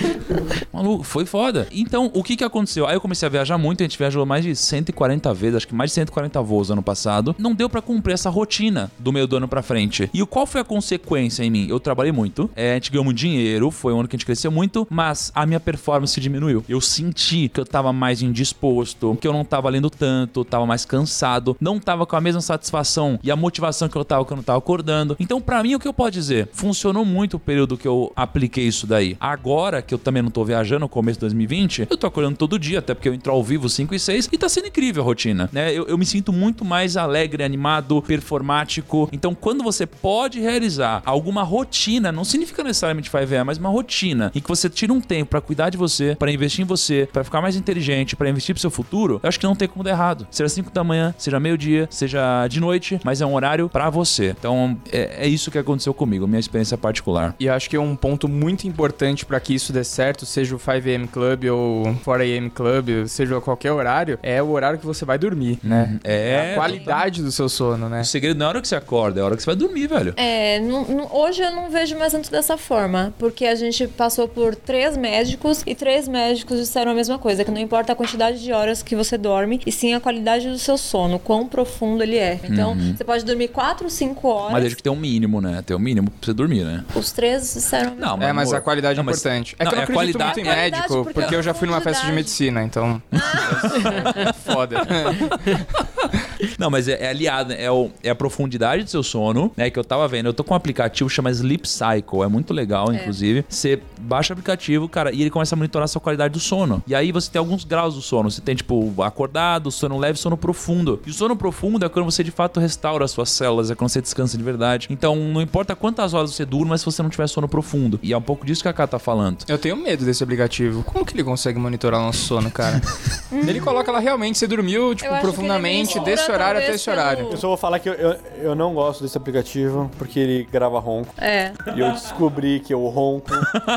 Speaker 2: Maluco, foi foda. Então, o que que aconteceu? Aí eu comecei a viajar muito, a gente viajou mais de 140 vezes, acho que mais de 140 voos ano passado. Não deu pra cumprir essa rotina do meio do ano pra frente. E qual foi a consequência em mim? Eu trabalhei muito, é, a gente ganhou muito dinheiro, foi um ano que a gente cresceu muito, mas a minha performance diminuiu. Eu senti que eu tava mais indisposto, que eu não tava lendo tanto, tava mais cansado, não tava com a mesma satisfação e a motivação que eu tava quando eu tava acordando. Então, pra mim, o que eu posso dizer? Funcionou muito o período que eu apliquei isso daí. Agora que eu também não tô viajando, no começo de 2020, eu tô acordando todo dia, até porque eu entro ao vivo 5 e 6 e tá sendo incrível a rotina, né? Eu, eu me sinto muito mais alegre, animado, performático. Então, quando você pode realizar alguma rotina, não significa necessariamente 5am, mas uma rotina em que você tira um tempo pra cuidar de você, pra investir em você, pra ficar mais inteligente, pra investir pro seu futuro, eu acho que não tem como dar errado. Seja 5 da manhã, seja meio-dia, seja de noite, mas é um horário pra você. Então, é, é isso que aconteceu comigo, minha experiência particular.
Speaker 4: E acho que um ponto muito importante pra que isso dê certo, seja o 5am Club ou 4am Club, seja qualquer horário, é o horário que você vai dormir, né?
Speaker 2: É.
Speaker 4: a qualidade do seu sono, né?
Speaker 2: O segredo não é a hora que você acorda, é a hora que você vai dormir, velho.
Speaker 3: É, não- não- hoje eu não vejo mais tanto dessa forma, porque a gente passou por três médicos e três médicos disseram a mesma coisa, que não importa a quantidade de horas que você dorme, e sim a qualidade do seu sono, quão profundo ele é. Então, você pode dormir quatro, cinco horas.
Speaker 2: Uhum. Mas desde que tem um mínimo, né? Tem um mínimo pra você dormir, né?
Speaker 3: Os três disseram
Speaker 2: Não,
Speaker 4: É, mas
Speaker 2: amor,
Speaker 4: a qualidade
Speaker 2: não,
Speaker 4: é
Speaker 2: mas-
Speaker 4: importante. É
Speaker 2: não,
Speaker 4: que eu não
Speaker 2: é
Speaker 4: acredito
Speaker 2: qualidade-
Speaker 4: muito em
Speaker 3: Qualidade,
Speaker 4: médico,
Speaker 3: porque
Speaker 4: porque,
Speaker 3: é
Speaker 4: eu já fui numa festa de medicina, então. [laughs] [laughs] Foda. [laughs] [laughs]
Speaker 2: Não, mas é, é aliado, né? é, o- é a profundidade do seu sono, né? Que eu tava vendo. Eu tô com um aplicativo que chama Sleep Cycle. É muito legal, inclusive. Você baixa o aplicativo, cara, e ele começa a monitorar a sua qualidade do sono. E aí você tem alguns graus do sono. Você tem, tipo, acordado, sono leve, sono profundo. E o sono profundo é quando você de fato restaura as suas células, é quando você descansa de verdade. Então, não importa quantas horas você durma, se você não tiver sono profundo. E é um pouco disso que a Ká tá falando.
Speaker 4: Eu tenho medo desse aplicativo. Como que ele consegue monitorar o nosso sono, cara? [laughs] ele coloca lá realmente, você dormiu, tipo,
Speaker 3: que
Speaker 4: profundamente,
Speaker 3: é
Speaker 4: desse horário até esse horário.
Speaker 6: Eu só vou falar que eu, eu, eu não gosto desse aplicativo porque ele grava ronco.
Speaker 3: É.
Speaker 6: E eu descobri que eu ronco.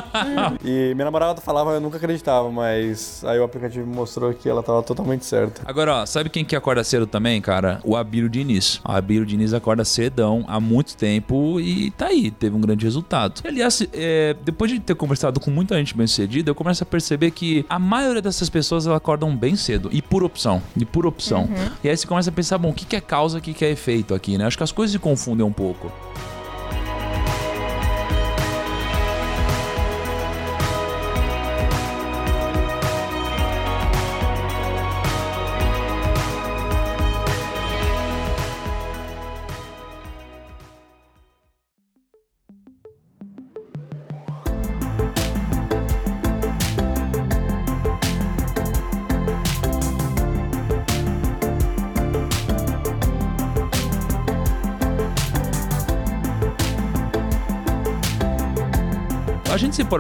Speaker 6: [laughs] e minha namorada falava, eu nunca acreditava, mas aí o aplicativo mostrou que ela tava totalmente certa.
Speaker 2: Agora, ó, sabe quem que acorda cedo também, cara? O Abílio Diniz. O Abílio Diniz acorda cedão há muito tempo e tá aí, teve um grande resultado. Aliás, é, depois de ter conversado com muita gente bem sucedida, eu começo a perceber que a maioria dessas pessoas elas acordam bem cedo e por opção. E por opção. E aí você começa a pensar, bom, o que, é causa, o que é efeito aqui, né? Acho que as coisas se confundem um pouco.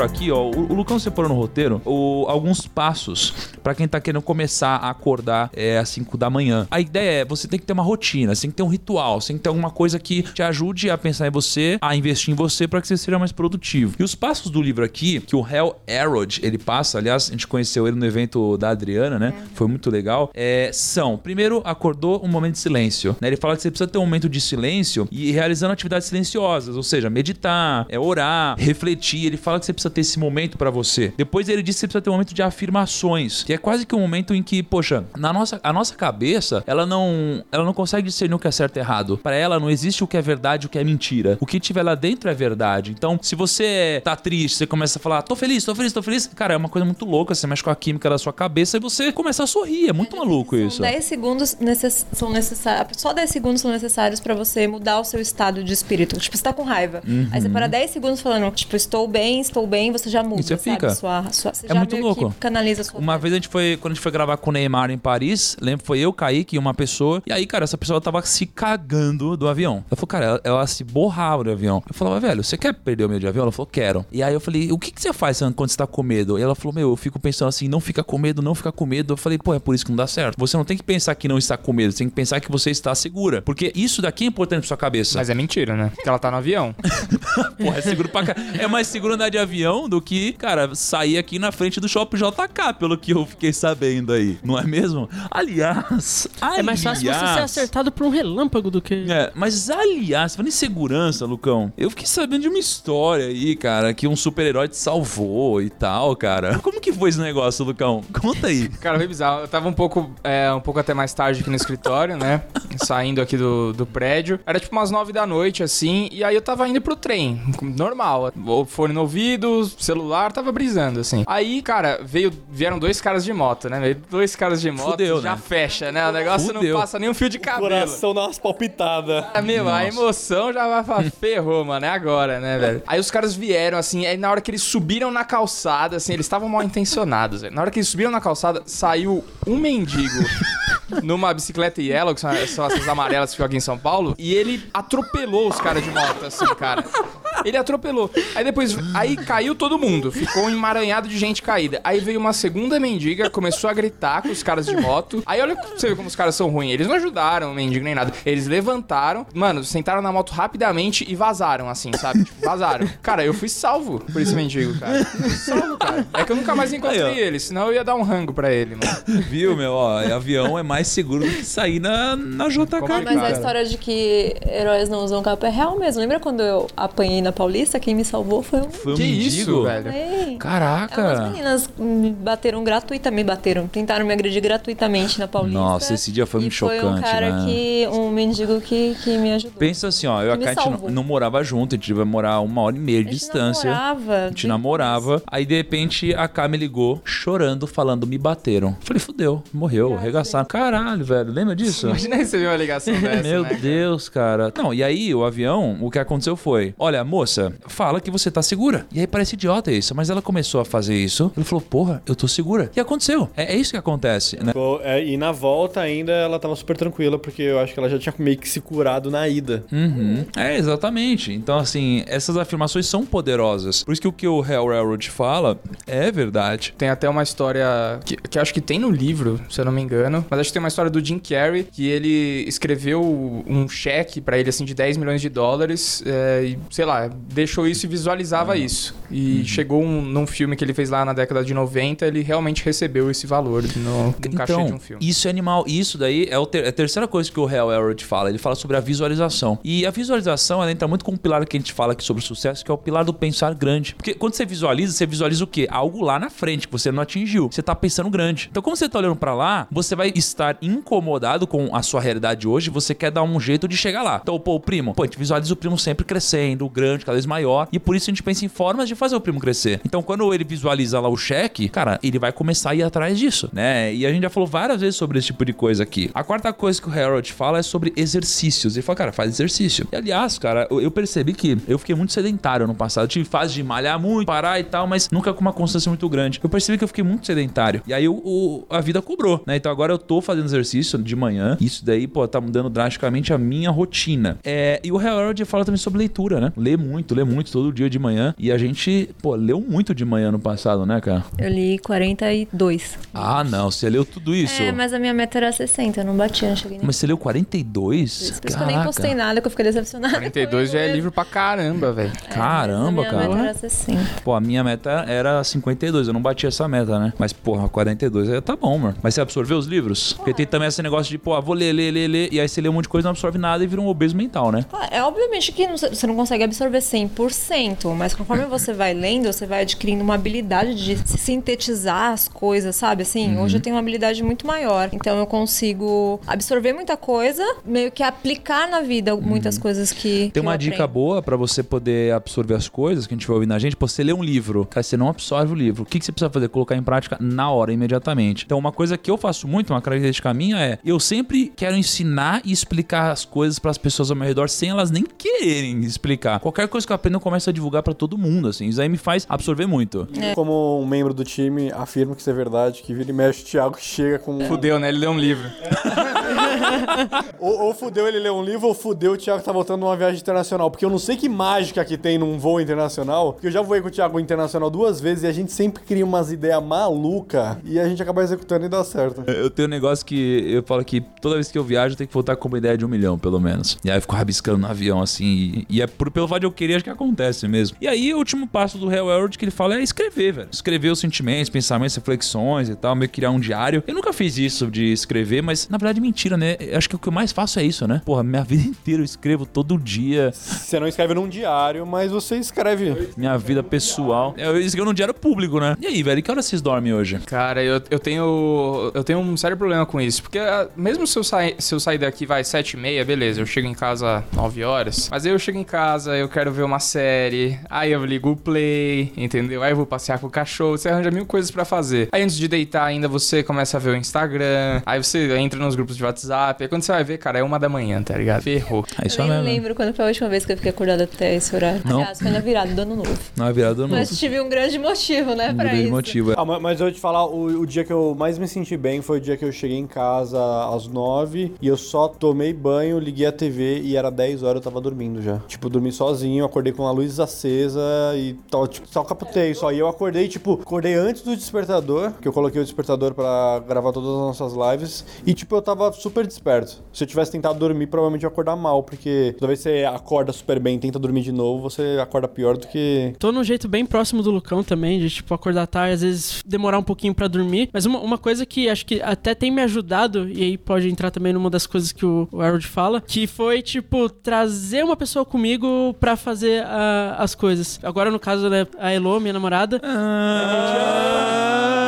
Speaker 2: Aqui, ó, o, o Lucão separou no roteiro o- alguns passos pra quem tá querendo começar a acordar é, às 5 da manhã. A ideia é você tem que ter uma rotina, você tem que ter um ritual, você tem que ter alguma coisa que te ajude a pensar em você, a investir em você pra que você seja mais produtivo. E os passos do livro aqui, que o Hal Arrod, ele passa, aliás, a gente conheceu ele no evento da Adriana, né? Foi muito legal. É, são, primeiro, acordou um momento de silêncio. Né? Ele fala que você precisa ter um momento de silêncio e realizando atividades silenciosas, ou seja, meditar, é, orar, refletir. Ele fala que você precisa ter esse momento pra você. Depois ele diz que você precisa ter um momento de afirmações, que é quase que um momento em que, poxa, na nossa, a nossa cabeça, ela não, ela não consegue discernir o que é certo e errado. Pra ela não existe o que é verdade e o que é mentira. O que tiver lá dentro é verdade. Então, se você tá triste, você começa a falar, tô feliz, tô feliz, tô feliz, cara, é uma coisa muito louca, você mexe com a química da sua cabeça e você começa a sorrir. É muito maluco isso.
Speaker 3: São 10 segundos necess... são necessários. Só 10 segundos são necessários pra você mudar o seu estado de espírito. Tipo, você tá com raiva. Aí você para 10 segundos falando, tipo, estou bem, estou bem, você já muda.
Speaker 2: E você
Speaker 3: sabe?
Speaker 2: fica.
Speaker 3: Sua, sua, você
Speaker 2: É
Speaker 3: já
Speaker 2: muito louco.
Speaker 3: Que canaliza a sua
Speaker 2: Uma vez a gente foi, quando a gente foi gravar com o Neymar em Paris, lembro, foi eu, Kaique e uma pessoa. E aí, cara, essa pessoa tava se cagando do avião. Eu falei, cara, ela, ela se borrava do avião. Eu falava, velho, você quer perder o medo de avião? Ela falou, quero. E aí eu falei, o que, que você faz quando você tá com medo? E ela falou, meu, eu fico pensando assim, não fica com medo, não fica com medo. Eu falei, pô, é por isso que não dá certo. Você não tem que pensar que não está com medo, você tem que pensar que você está segura. Porque isso daqui é importante pra sua cabeça.
Speaker 4: Mas é mentira, né? Porque ela tá no avião. [laughs]
Speaker 2: Porra, é seguro pra cá. É mais seguro andar de avião do que, cara, sair aqui na frente do shopping JK, pelo que eu fiquei sabendo aí. Não é mesmo? Aliás.
Speaker 5: É mais fácil você ser
Speaker 2: aliás-
Speaker 5: acertado por um relâmpago do que.
Speaker 2: É, mas aliás, falando em segurança, Lucão, eu fiquei sabendo de uma história aí, cara, que um super-herói te salvou e tal, cara. Como que foi esse negócio, Lucão? [laughs] Conta aí.
Speaker 4: Cara, foi bizarro. Eu tava um pouco, é, um pouco até mais tarde aqui no escritório, né? [laughs] Saindo aqui do, do prédio. Era tipo umas nove da noite, assim. E aí eu tava indo pro trem. Normal. O Fone no ouvido, celular, tava brisando, assim. Aí, cara, veio, vieram dois caras de moto, né? Veio dois caras de moto.
Speaker 2: Fudeu,
Speaker 4: já
Speaker 2: né?
Speaker 4: fecha, né? O negócio
Speaker 2: Fudeu.
Speaker 4: não passa nem um fio de cabelo.
Speaker 6: Coração dá umas palpitadas.
Speaker 4: Ah, meu, a
Speaker 2: Nossa.
Speaker 4: emoção já vai falar, ferrou, mano, é agora, né, velho? Aí os caras vieram, assim, aí na hora que eles subiram na calçada, assim, eles estavam mal intencionados, velho. Na hora que eles subiram na calçada, saiu um mendigo [laughs] numa bicicleta yellow, que são, são essas amarelas que ficam aqui em São Paulo, e ele atropelou os caras de moto, assim, cara. Ele atropelou. Aí depois, aí caiu todo mundo. Ficou um emaranhado de gente caída. Aí veio uma segunda mendiga, começou a gritar com os caras de moto. Aí olha você ver como os caras são ruins. Eles não ajudaram o mendigo nem nada. Eles levantaram, mano, sentaram na moto rapidamente e vazaram, assim, sabe? Tipo, vazaram. Cara, eu fui salvo por esse mendigo, cara. Fui salvo, cara. É que eu nunca mais encontrei
Speaker 2: Aí,
Speaker 4: ele, senão eu ia dar um rango pra ele, mano.
Speaker 2: Viu, meu? Ó, avião é mais seguro do que sair na, na JK.
Speaker 3: Mas a
Speaker 4: Cara.
Speaker 3: história de que heróis não usam capa é real mesmo. Lembra quando eu apanhei na Paulista? Quem me salvou foi um.
Speaker 2: Foi um
Speaker 4: que
Speaker 2: mendigo?
Speaker 4: isso, velho?
Speaker 3: Ei.
Speaker 2: Caraca.
Speaker 3: É, umas meninas me bateram gratuitamente, me bateram, tentaram me agredir gratuitamente na Paulista.
Speaker 2: Nossa, esse dia foi
Speaker 3: e
Speaker 2: muito
Speaker 3: Foi um
Speaker 2: chocante,
Speaker 3: cara
Speaker 2: né?
Speaker 3: que, um mendigo que, que me ajudou.
Speaker 2: Pensa assim, ó, eu e a Kátia não, não morava junto, a gente vai morar uma hora e meia de
Speaker 3: a gente
Speaker 2: distância.
Speaker 3: namorava.
Speaker 2: A gente namorava. Aí, de repente, a K me ligou, chorando, falando, me bateram. Falei, fudeu, morreu, arregaçaram. Caralho, velho, lembra disso?
Speaker 4: Imagina receber uma ligação [laughs] dessa,
Speaker 2: Meu
Speaker 4: né?
Speaker 2: Deus, cara. Não, e aí o avião, o que aconteceu foi: Olha, moça, fala que você tá segura. E aí parece idiota isso, mas ela começou a fazer isso. Ele falou: Porra, eu tô segura. E aconteceu. É, é isso que acontece, né?
Speaker 6: É, e na volta ainda ela tava super tranquila, porque eu acho que ela já tinha meio que se curado na ida.
Speaker 2: Uhum. É, exatamente. Então, assim, essas afirmações são poderosas. Por isso que o que o Hell Railroad fala é verdade.
Speaker 4: Tem até uma história que, que acho que tem no livro, se eu não me engano. Mas acho que tem uma história do Jim Carrey, que ele escreveu um cheque pra ele, assim, de 10 milhões de dólares. é, e, sei lá, deixou isso e visualizava isso. E chegou um, num filme que ele fez lá na década de 90, ele realmente recebeu esse valor no, no cachê de
Speaker 2: Então,
Speaker 4: um filme.
Speaker 2: isso é animal. Isso daí é, ter- é a terceira coisa que o Hell Railroad fala. Ele fala sobre a visualização. E a visualização, ela entra muito com o pilar que a gente fala aqui sobre o sucesso, que é o pilar do pensar grande. Porque quando você visualiza, você visualiza o quê? Algo lá na frente que você não atingiu. Você tá pensando grande. Então, quando você tá olhando pra lá, você vai estar incomodado com a sua realidade hoje, você quer dar um jeito de chegar lá. Então, pô, o primo, pô, a gente visualiza o primo sempre crescendo, grande, cada vez maior, e por isso a gente pensa em formas de fazer o primo crescer. Então, quando ele visualiza lá o cheque, cara, ele vai começar a ir atrás disso, né? E a gente já falou várias vezes sobre esse tipo de coisa aqui. A quarta coisa que o Harold fala é sobre exercícios. Ele fala, cara, faz exercício. E aliás, cara, eu, percebi que eu fiquei muito sedentário no passado. Eu tive fase de malhar muito, parar e tal, mas nunca com uma constância muito grande. Eu percebi que eu fiquei muito sedentário. E aí o, o- a vida cobrou, né? Então agora eu tô fazendo exercício de manhã. Isso daí, pô, tá mudando drasticamente a minha rotina. É, e o Harold fala também sobre leitura, né? Lê muito, lê muito todo dia de manhã. E a gente, pô, leu muito de manhã no passado, né, cara?
Speaker 3: Eu li 42.
Speaker 2: Ah, não, você leu tudo isso.
Speaker 3: É, mas a minha meta era 60, eu não batia, não cheguei nem.
Speaker 2: Mas você leu 42?
Speaker 3: Por isso que eu nem postei nada, que eu fiquei decepcionada.
Speaker 4: 42 já é livro pra caramba, velho.
Speaker 2: Caramba,
Speaker 3: É, mas a minha
Speaker 2: cara.
Speaker 3: meta era 60.
Speaker 2: Pô, a minha meta era 52, eu não bati essa meta, né? Mas, porra, 42 aí tá bom, mano. Mas você absorveu os livros? Porque tem também esse negócio de, pô, ah, vou ler, ler, ler, ler, e aí você lê um monte de coisa, não absorve nada e vira um obeso mental, né?
Speaker 3: É obviamente que não- você não consegue absorver absorver 100%, mas conforme você vai lendo, você vai adquirindo uma habilidade de sintetizar as coisas, sabe? Assim, hoje eu tenho uma habilidade muito maior. Então eu consigo absorver muita coisa, meio que aplicar na vida muitas coisas que. que
Speaker 2: Tem
Speaker 3: eu
Speaker 2: uma dica boa pra você poder absorver as coisas que a gente vai ouvir na gente. Pô, você lê um livro, cara, você não absorve o livro. O que, que você precisa fazer? Colocar em prática na hora, imediatamente. Então, uma coisa que eu faço muito, uma característica minha é, eu sempre quero ensinar e explicar as coisas pras pessoas ao meu redor sem elas nem quererem explicar. Qualquer coisa que eu aprendo, eu começo a divulgar pra todo mundo, assim. Isso aí me faz absorver muito.
Speaker 6: Como um membro do time, afirmo que isso é verdade, que vira e mexe o Thiago chega com...
Speaker 4: Fudeu, né? Ele leu um livro. [laughs] [laughs]
Speaker 6: Ou, ou fudeu ele ler um livro, ou fudeu o Thiago tá voltando numa viagem internacional. Porque eu não sei que mágica que tem num voo internacional, porque eu já voei com o Thiago internacional duas vezes e a gente sempre cria umas ideias malucas e a gente acaba executando e dá certo.
Speaker 2: Eu tenho um negócio que eu falo que toda vez que eu viajo eu tenho que voltar com uma ideia de um milhão, pelo menos. E aí eu fico rabiscando no avião, assim. E, e é por, pelo fato de eu querer, acho que acontece mesmo. E aí o último passo do Real World que ele fala é escrever, velho. Escrever os sentimentos, pensamentos, reflexões e tal, meio que criar um diário. Eu nunca fiz isso de escrever, mas na verdade mentira, né? Eu acho que o que eu mais faço é isso, né? Porra, minha [laughs] vida inteira eu escrevo todo dia.
Speaker 6: Você não escreve num diário, mas você escreve.
Speaker 2: Minha vida pessoal. Eu escrevo num diário público, né? E aí, velho, que hora vocês dormem hoje?
Speaker 4: Cara, eu, eu tenho. Eu tenho um sério problema com isso. Porque ah, mesmo se eu, sair, se eu sair daqui, vai, sete e meia, beleza, eu chego em casa 9 horas. Mas aí eu chego em casa, eu quero ver uma série. Aí eu ligo o play, entendeu? Aí eu vou passear com o cachorro. Você arranja mil coisas pra fazer. Aí antes de deitar ainda, você começa a ver o Instagram. Aí você entra nos grupos de WhatsApp. Aí quando você vai ver, cara, é uma da manhã, tá ligado? Ferrou.
Speaker 2: É isso
Speaker 3: Eu
Speaker 2: mesmo.
Speaker 3: lembro quando foi a última vez que eu fiquei acordada até esse horário.
Speaker 2: Não.
Speaker 3: Aliás, foi na virada do ano novo.
Speaker 2: Não é virada do novo.
Speaker 3: Mas tive um grande motivo, né,
Speaker 2: Um
Speaker 3: pra
Speaker 2: grande
Speaker 3: isso.
Speaker 2: motivo. é.
Speaker 6: Ah, ma- mas eu vou te falar, o, o dia que eu mais me senti bem foi o dia que eu cheguei em casa às 9 e eu só tomei banho, liguei a TV e era 10 horas eu tava dormindo já. Tipo, dormi sozinho, acordei com a luz acesa e tal, tipo, só capotei só. E eu acordei, tipo, acordei antes do despertador, que eu coloquei o despertador pra gravar todas as nossas lives e, tipo, eu tava super desperto. Se eu tivesse tentado dormir, provavelmente eu ia acordar mal, porque toda vez que você acorda super bem e tenta dormir de novo, você acorda pior do que
Speaker 5: Tô num jeito bem próximo do Lucão também, de tipo acordar tarde, às vezes demorar um pouquinho pra dormir. Mas uma, uma coisa que acho que até tem me ajudado, e aí pode entrar também numa das coisas que o, o Harold fala, que foi tipo trazer uma pessoa comigo pra fazer ah, as coisas. Agora, no caso, né, a Elo, minha namorada.
Speaker 2: Ai,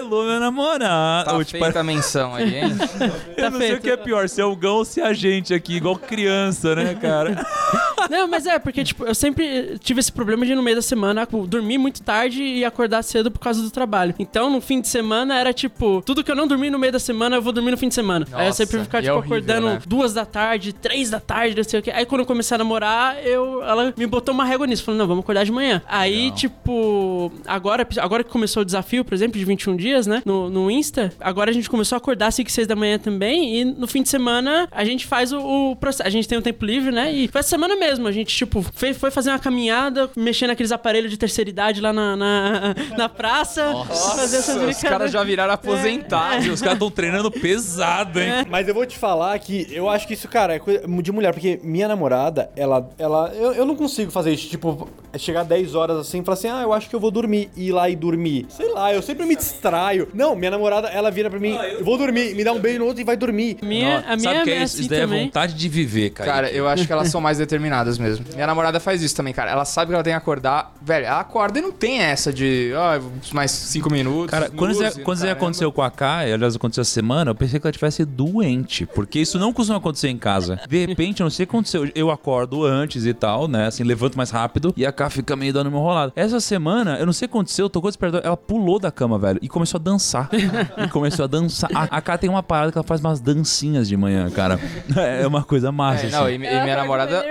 Speaker 2: Elô, meu namorado.
Speaker 4: Tá
Speaker 2: Ô, tipo,
Speaker 4: feita a menção aí, hein? [laughs]
Speaker 2: eu não sei
Speaker 5: feito.
Speaker 2: o que é pior, se é o Gão ou se é a gente aqui, igual criança, né, cara? [laughs]
Speaker 5: Não, mas é, porque, tipo, eu sempre tive esse problema de no meio da semana tipo, dormir muito tarde e acordar cedo por causa do trabalho. Então, no fim de semana era tipo, tudo que eu não dormi no meio da semana, eu vou dormir no fim de semana. Aí eu sempre
Speaker 4: Nossa,
Speaker 5: ficava,
Speaker 4: e é
Speaker 5: tipo,
Speaker 4: horrível,
Speaker 5: acordando
Speaker 4: né?
Speaker 5: duas da tarde, três da tarde, não sei o quê. Aí quando eu comecei a namorar, eu, ela me botou uma régua nisso, falando, não, vamos acordar de manhã. Aí, tipo, agora, agora que começou o desafio, por exemplo, de 21 dias, né, no, no Insta, agora a gente começou a acordar às 5, 6 da manhã também, e no fim de semana a gente faz o, o processo. A gente tem um tempo livre, né, e foi essa semana mesmo, a gente, tipo, foi, foi fazer uma caminhada, mexer naqueles aparelhos de terceira idade lá na, na, [laughs] na praça, fazer essas
Speaker 4: Os caras já viraram aposentados.
Speaker 2: Os caras estão treinando pesado, hein?
Speaker 6: Mas eu vou te falar que eu acho que isso, cara, é coisa de mulher, porque minha namorada, ela. ela eu, eu não consigo fazer isso, tipo, chegar 10 horas assim e falar assim, ah, eu acho que eu vou dormir, e ir lá e dormir. Sei lá, eu sempre me distraio. Não, minha namorada, ela vira pra mim, eu vou dormir, me dá um beijo no outro e vai dormir.
Speaker 5: Minha, a minha
Speaker 2: Sabe o que
Speaker 5: é
Speaker 2: é isso?
Speaker 5: assim
Speaker 2: Isso daí é vontade de viver, cara.
Speaker 4: Cara, eu acho que elas são mais [laughs] determinadas mesmo. Minha namorada faz isso também, cara. Ela sabe que ela tem que acordar. Velho, ela acorda e não tem essa de. Ah, mais cinco minutos.
Speaker 2: Cara, quando isso,
Speaker 4: snooze,
Speaker 2: quando isso
Speaker 4: caramba.
Speaker 2: aconteceu com a Kai, aliás, aconteceu essa semana, eu pensei que ela tivesse doente, porque isso não costuma acontecer em casa. De repente, eu não sei o que aconteceu, eu acordo antes e tal, né, assim, levanto mais rápido, e a Kai fica meio dando uma enrolada. Essa semana, eu não sei o que aconteceu, tocou o despertador, ela pulou da cama, velho, e começou a dançar. e começou a dançar. A, a Kai tem uma parada que ela faz umas dancinhas de manhã, cara. É uma coisa massa,
Speaker 4: É, não,
Speaker 2: assim.
Speaker 4: e, e minha namorada. [laughs]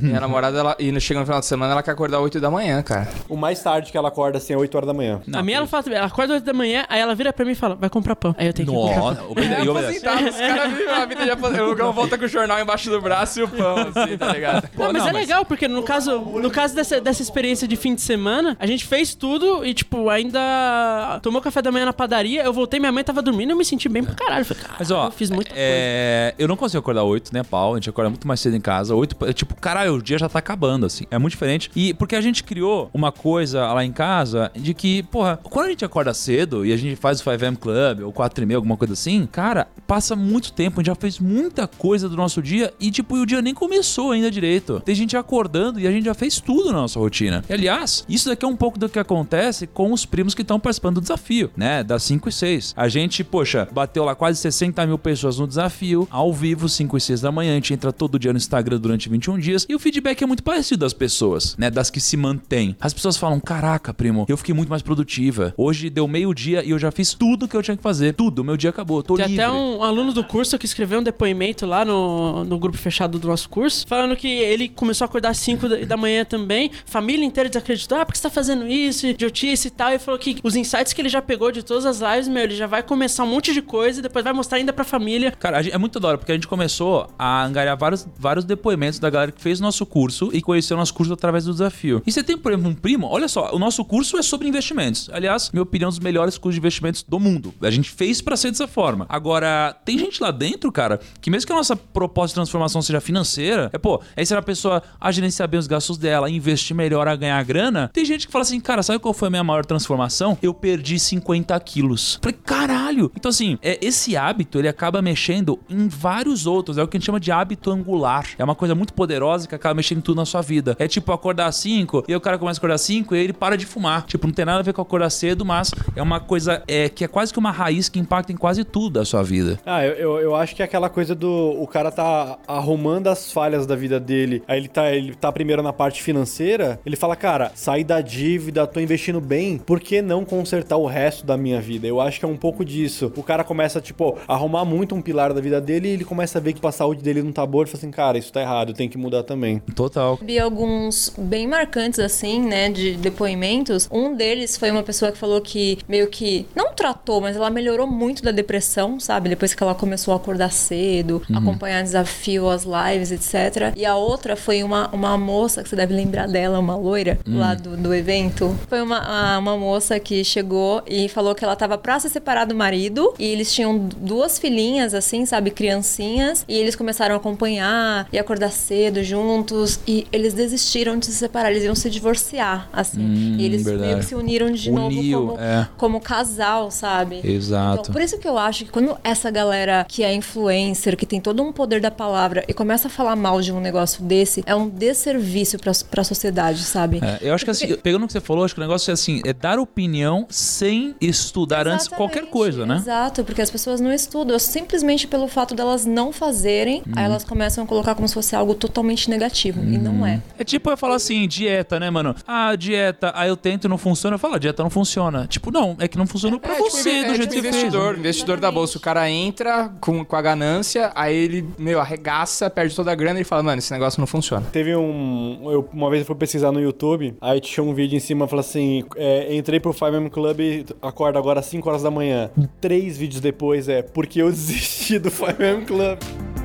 Speaker 4: Minha namorada, ela, e chega no final de semana, ela quer acordar 8 da manhã, cara.
Speaker 6: O mais tarde que ela acorda assim é 8 horas da manhã.
Speaker 2: Não,
Speaker 5: a minha, ela fala, ela acorda 8 da manhã, aí ela vira pra mim e fala, vai comprar pão. Aí eu tenho que comprar pão.
Speaker 2: Nossa, obede- e obedece.
Speaker 4: Aposentado, os caras vivem uma vida de aposentado. O volta com o jornal embaixo do braço e o pão, assim, tá ligado?
Speaker 5: Não, mas
Speaker 2: não,
Speaker 5: é
Speaker 2: mas-
Speaker 5: legal, porque no caso, no caso dessa, dessa experiência de fim de semana, a gente fez tudo e, tipo, ainda tomou café da manhã na padaria, eu voltei, minha mãe tava dormindo e eu me senti bem pra caralho. Falei, cara,
Speaker 2: Mas ó,
Speaker 5: eu fiz muita coisa.
Speaker 2: é, eu não consigo acordar 8, né, pau? A gente acorda muito mais cedo em casa. 8, é tipo caralho, o dia já tá acabando, assim. É muito diferente. E porque a gente criou uma coisa lá em casa de que, porra, quando a gente acorda cedo e a gente faz o 5M Club ou 4 e meia, alguma coisa assim, cara, passa muito tempo, a gente já fez muita coisa do nosso dia e, tipo, o dia nem começou ainda direito. Tem gente acordando e a gente já fez tudo na nossa rotina. E, aliás, isso daqui é um pouco do que acontece com os primos que estão participando do desafio, né? Das 5 e 6. A gente, poxa, bateu lá quase 60 mil pessoas no desafio, ao vivo, 5 e 6 da manhã. A gente entra todo dia no Instagram durante 21 dias e o feedback é muito parecido das pessoas, né? Das que se mantêm. As pessoas falam: Caraca, primo, eu fiquei muito mais produtiva. Hoje deu meio-dia e eu já fiz tudo que eu tinha que fazer. Tudo, meu dia acabou, tô
Speaker 5: Tem
Speaker 2: livre.
Speaker 5: até um aluno do curso que escreveu um depoimento lá no, no grupo fechado do nosso curso, falando que ele começou a acordar às 5 da, manhã também, família inteira desacreditou, ah, porque você tá fazendo isso, idiotice e tal, e falou que os insights que ele já pegou de todas as lives, meu, ele já vai começar um monte de coisa e depois vai mostrar ainda pra família.
Speaker 2: Cara, é muito da hora, porque a gente começou a angariar vários, vários depoimentos da galera que fez o nosso curso e conheceu o nosso curso através do desafio. E você tem, por exemplo, um primo, olha só, o nosso curso é sobre investimentos. Aliás, minha opinião, é dos melhores cursos de investimentos do mundo. A gente fez pra ser dessa forma. Agora, tem gente lá dentro, cara, que mesmo que a nossa proposta de transformação seja financeira, é, pô, é ensinar a pessoa a gerenciar bem os gastos dela, investir melhor, a ganhar grana. Tem gente que fala assim, cara, sabe qual foi a minha maior transformação? Eu perdi 50 quilos. Falei, caralho! Então, assim, é, esse hábito, ele acaba mexendo em vários outros. É o que a gente chama de hábito angular. É uma coisa muito poderosa que acaba mexendo em tudo na sua vida. É tipo acordar às 5 e o cara começa a acordar às 5 e ele para de fumar. Tipo, não tem nada a ver com acordar cedo, mas é uma coisa é, que é quase que uma raiz que impacta em quase tudo da sua vida.
Speaker 6: Ah, eu, eu, eu acho que é aquela coisa do. O cara tá arrumando as falhas da vida dele. Aí ele tá, ele tá primeiro na parte financeira. Ele fala, cara, saí da dívida, tô investindo bem. Por que não consertar o resto da minha vida? Eu acho que é um pouco disso. O cara começa, tipo, a arrumar muito um pilar da vida dele e ele começa a ver que a saúde dele não tá boa. Ele fala assim, cara, isso tá errado, eu tenho que mudar também.
Speaker 2: Total.
Speaker 3: Vi alguns bem marcantes, assim, né, de depoimentos. Um deles foi uma pessoa que falou que meio que não tratou, mas ela melhorou muito da depressão, sabe? Depois que ela começou a acordar cedo, acompanhar desafio, as lives, etc. E a outra foi uma, uma moça, que você deve lembrar dela, uma loira, lá do, do evento. Foi uma, a- uma moça que chegou e falou que ela tava pra se separar do marido e eles tinham duas filhinhas, assim, sabe? Criancinhas. E eles começaram a acompanhar e acordar cedo juntos. E eles desistiram de se separar, eles iam se divorciar, assim.
Speaker 2: Hum,
Speaker 3: e eles meio
Speaker 2: verdade.
Speaker 3: que se uniram de
Speaker 2: Uniu,
Speaker 3: novo como,
Speaker 2: é.
Speaker 3: como casal, sabe?
Speaker 2: Exato.
Speaker 3: Então, por isso que eu acho que quando essa galera que é influencer, que tem todo um poder da palavra e começa a falar mal de um negócio desse, é um desserviço pra, pra sociedade, sabe?
Speaker 2: É, eu acho que assim, pegando o que você falou, acho que o negócio é assim, é dar opinião sem estudar antes qualquer
Speaker 3: Exatamente,
Speaker 2: coisa, né?
Speaker 3: Exato, porque as pessoas não estudam. Simplesmente pelo fato delas não fazerem,
Speaker 2: Uhum.
Speaker 3: aí elas começam a colocar como se fosse algo totalmente negativo. E não é.
Speaker 2: É tipo eu falar assim, dieta, né, mano? Ah, dieta, aí eu tento e não funciona, eu falo, a dieta não funciona. Tipo, não, é que não funcionou pra
Speaker 4: É, tipo,
Speaker 2: você,
Speaker 4: é
Speaker 2: do jeito
Speaker 4: tipo
Speaker 2: que você fez.
Speaker 4: investidor, investidor da bolsa. O cara entra com, com a ganância, aí ele, meu, arregaça, perde toda a grana e fala, mano, esse negócio não funciona.
Speaker 6: Teve um. Eu, uma vez eu fui pesquisar no YouTube, aí tinha um vídeo em cima falando assim: é, entrei pro 5M Club, acorda agora às 5 horas da manhã. Três vídeos depois é porque eu desisti do 5M Club.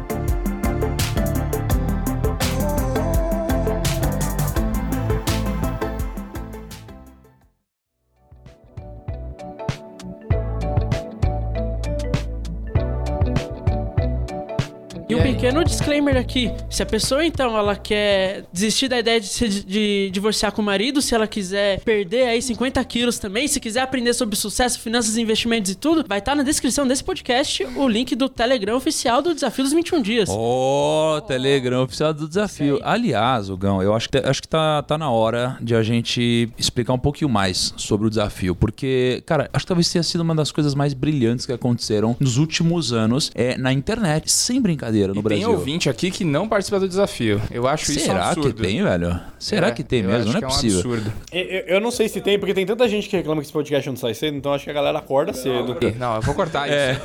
Speaker 5: Um pequeno disclaimer aqui: se a pessoa então ela quer desistir da ideia de se de divorciar com o marido, se ela quiser perder aí 50 quilos também, se quiser aprender sobre sucesso, finanças, investimentos e tudo, vai estar na descrição desse podcast o link do Telegram oficial do Desafio dos 21 Dias.
Speaker 2: Ó, Telegram oficial do desafio. Aliás, Gão, eu acho que, acho que tá, tá na hora de a gente explicar um pouquinho mais sobre o desafio. Porque, cara, acho que talvez tenha sido uma das coisas mais brilhantes que aconteceram nos últimos anos é, na internet. Sem brincadeira, no
Speaker 4: e
Speaker 2: Brasil.
Speaker 4: tem ouvinte aqui que não participa do desafio. Eu acho isso um
Speaker 2: Será que
Speaker 4: absurdo.
Speaker 2: tem, velho? Será
Speaker 4: É,
Speaker 2: que tem mesmo? Não é
Speaker 4: que
Speaker 2: possível.
Speaker 4: um absurdo.
Speaker 6: Eu, eu- não sei se tem, porque tem tanta gente que reclama que esse podcast não sai cedo, então acho que a galera acorda cedo.
Speaker 4: Não, eu vou cortar isso.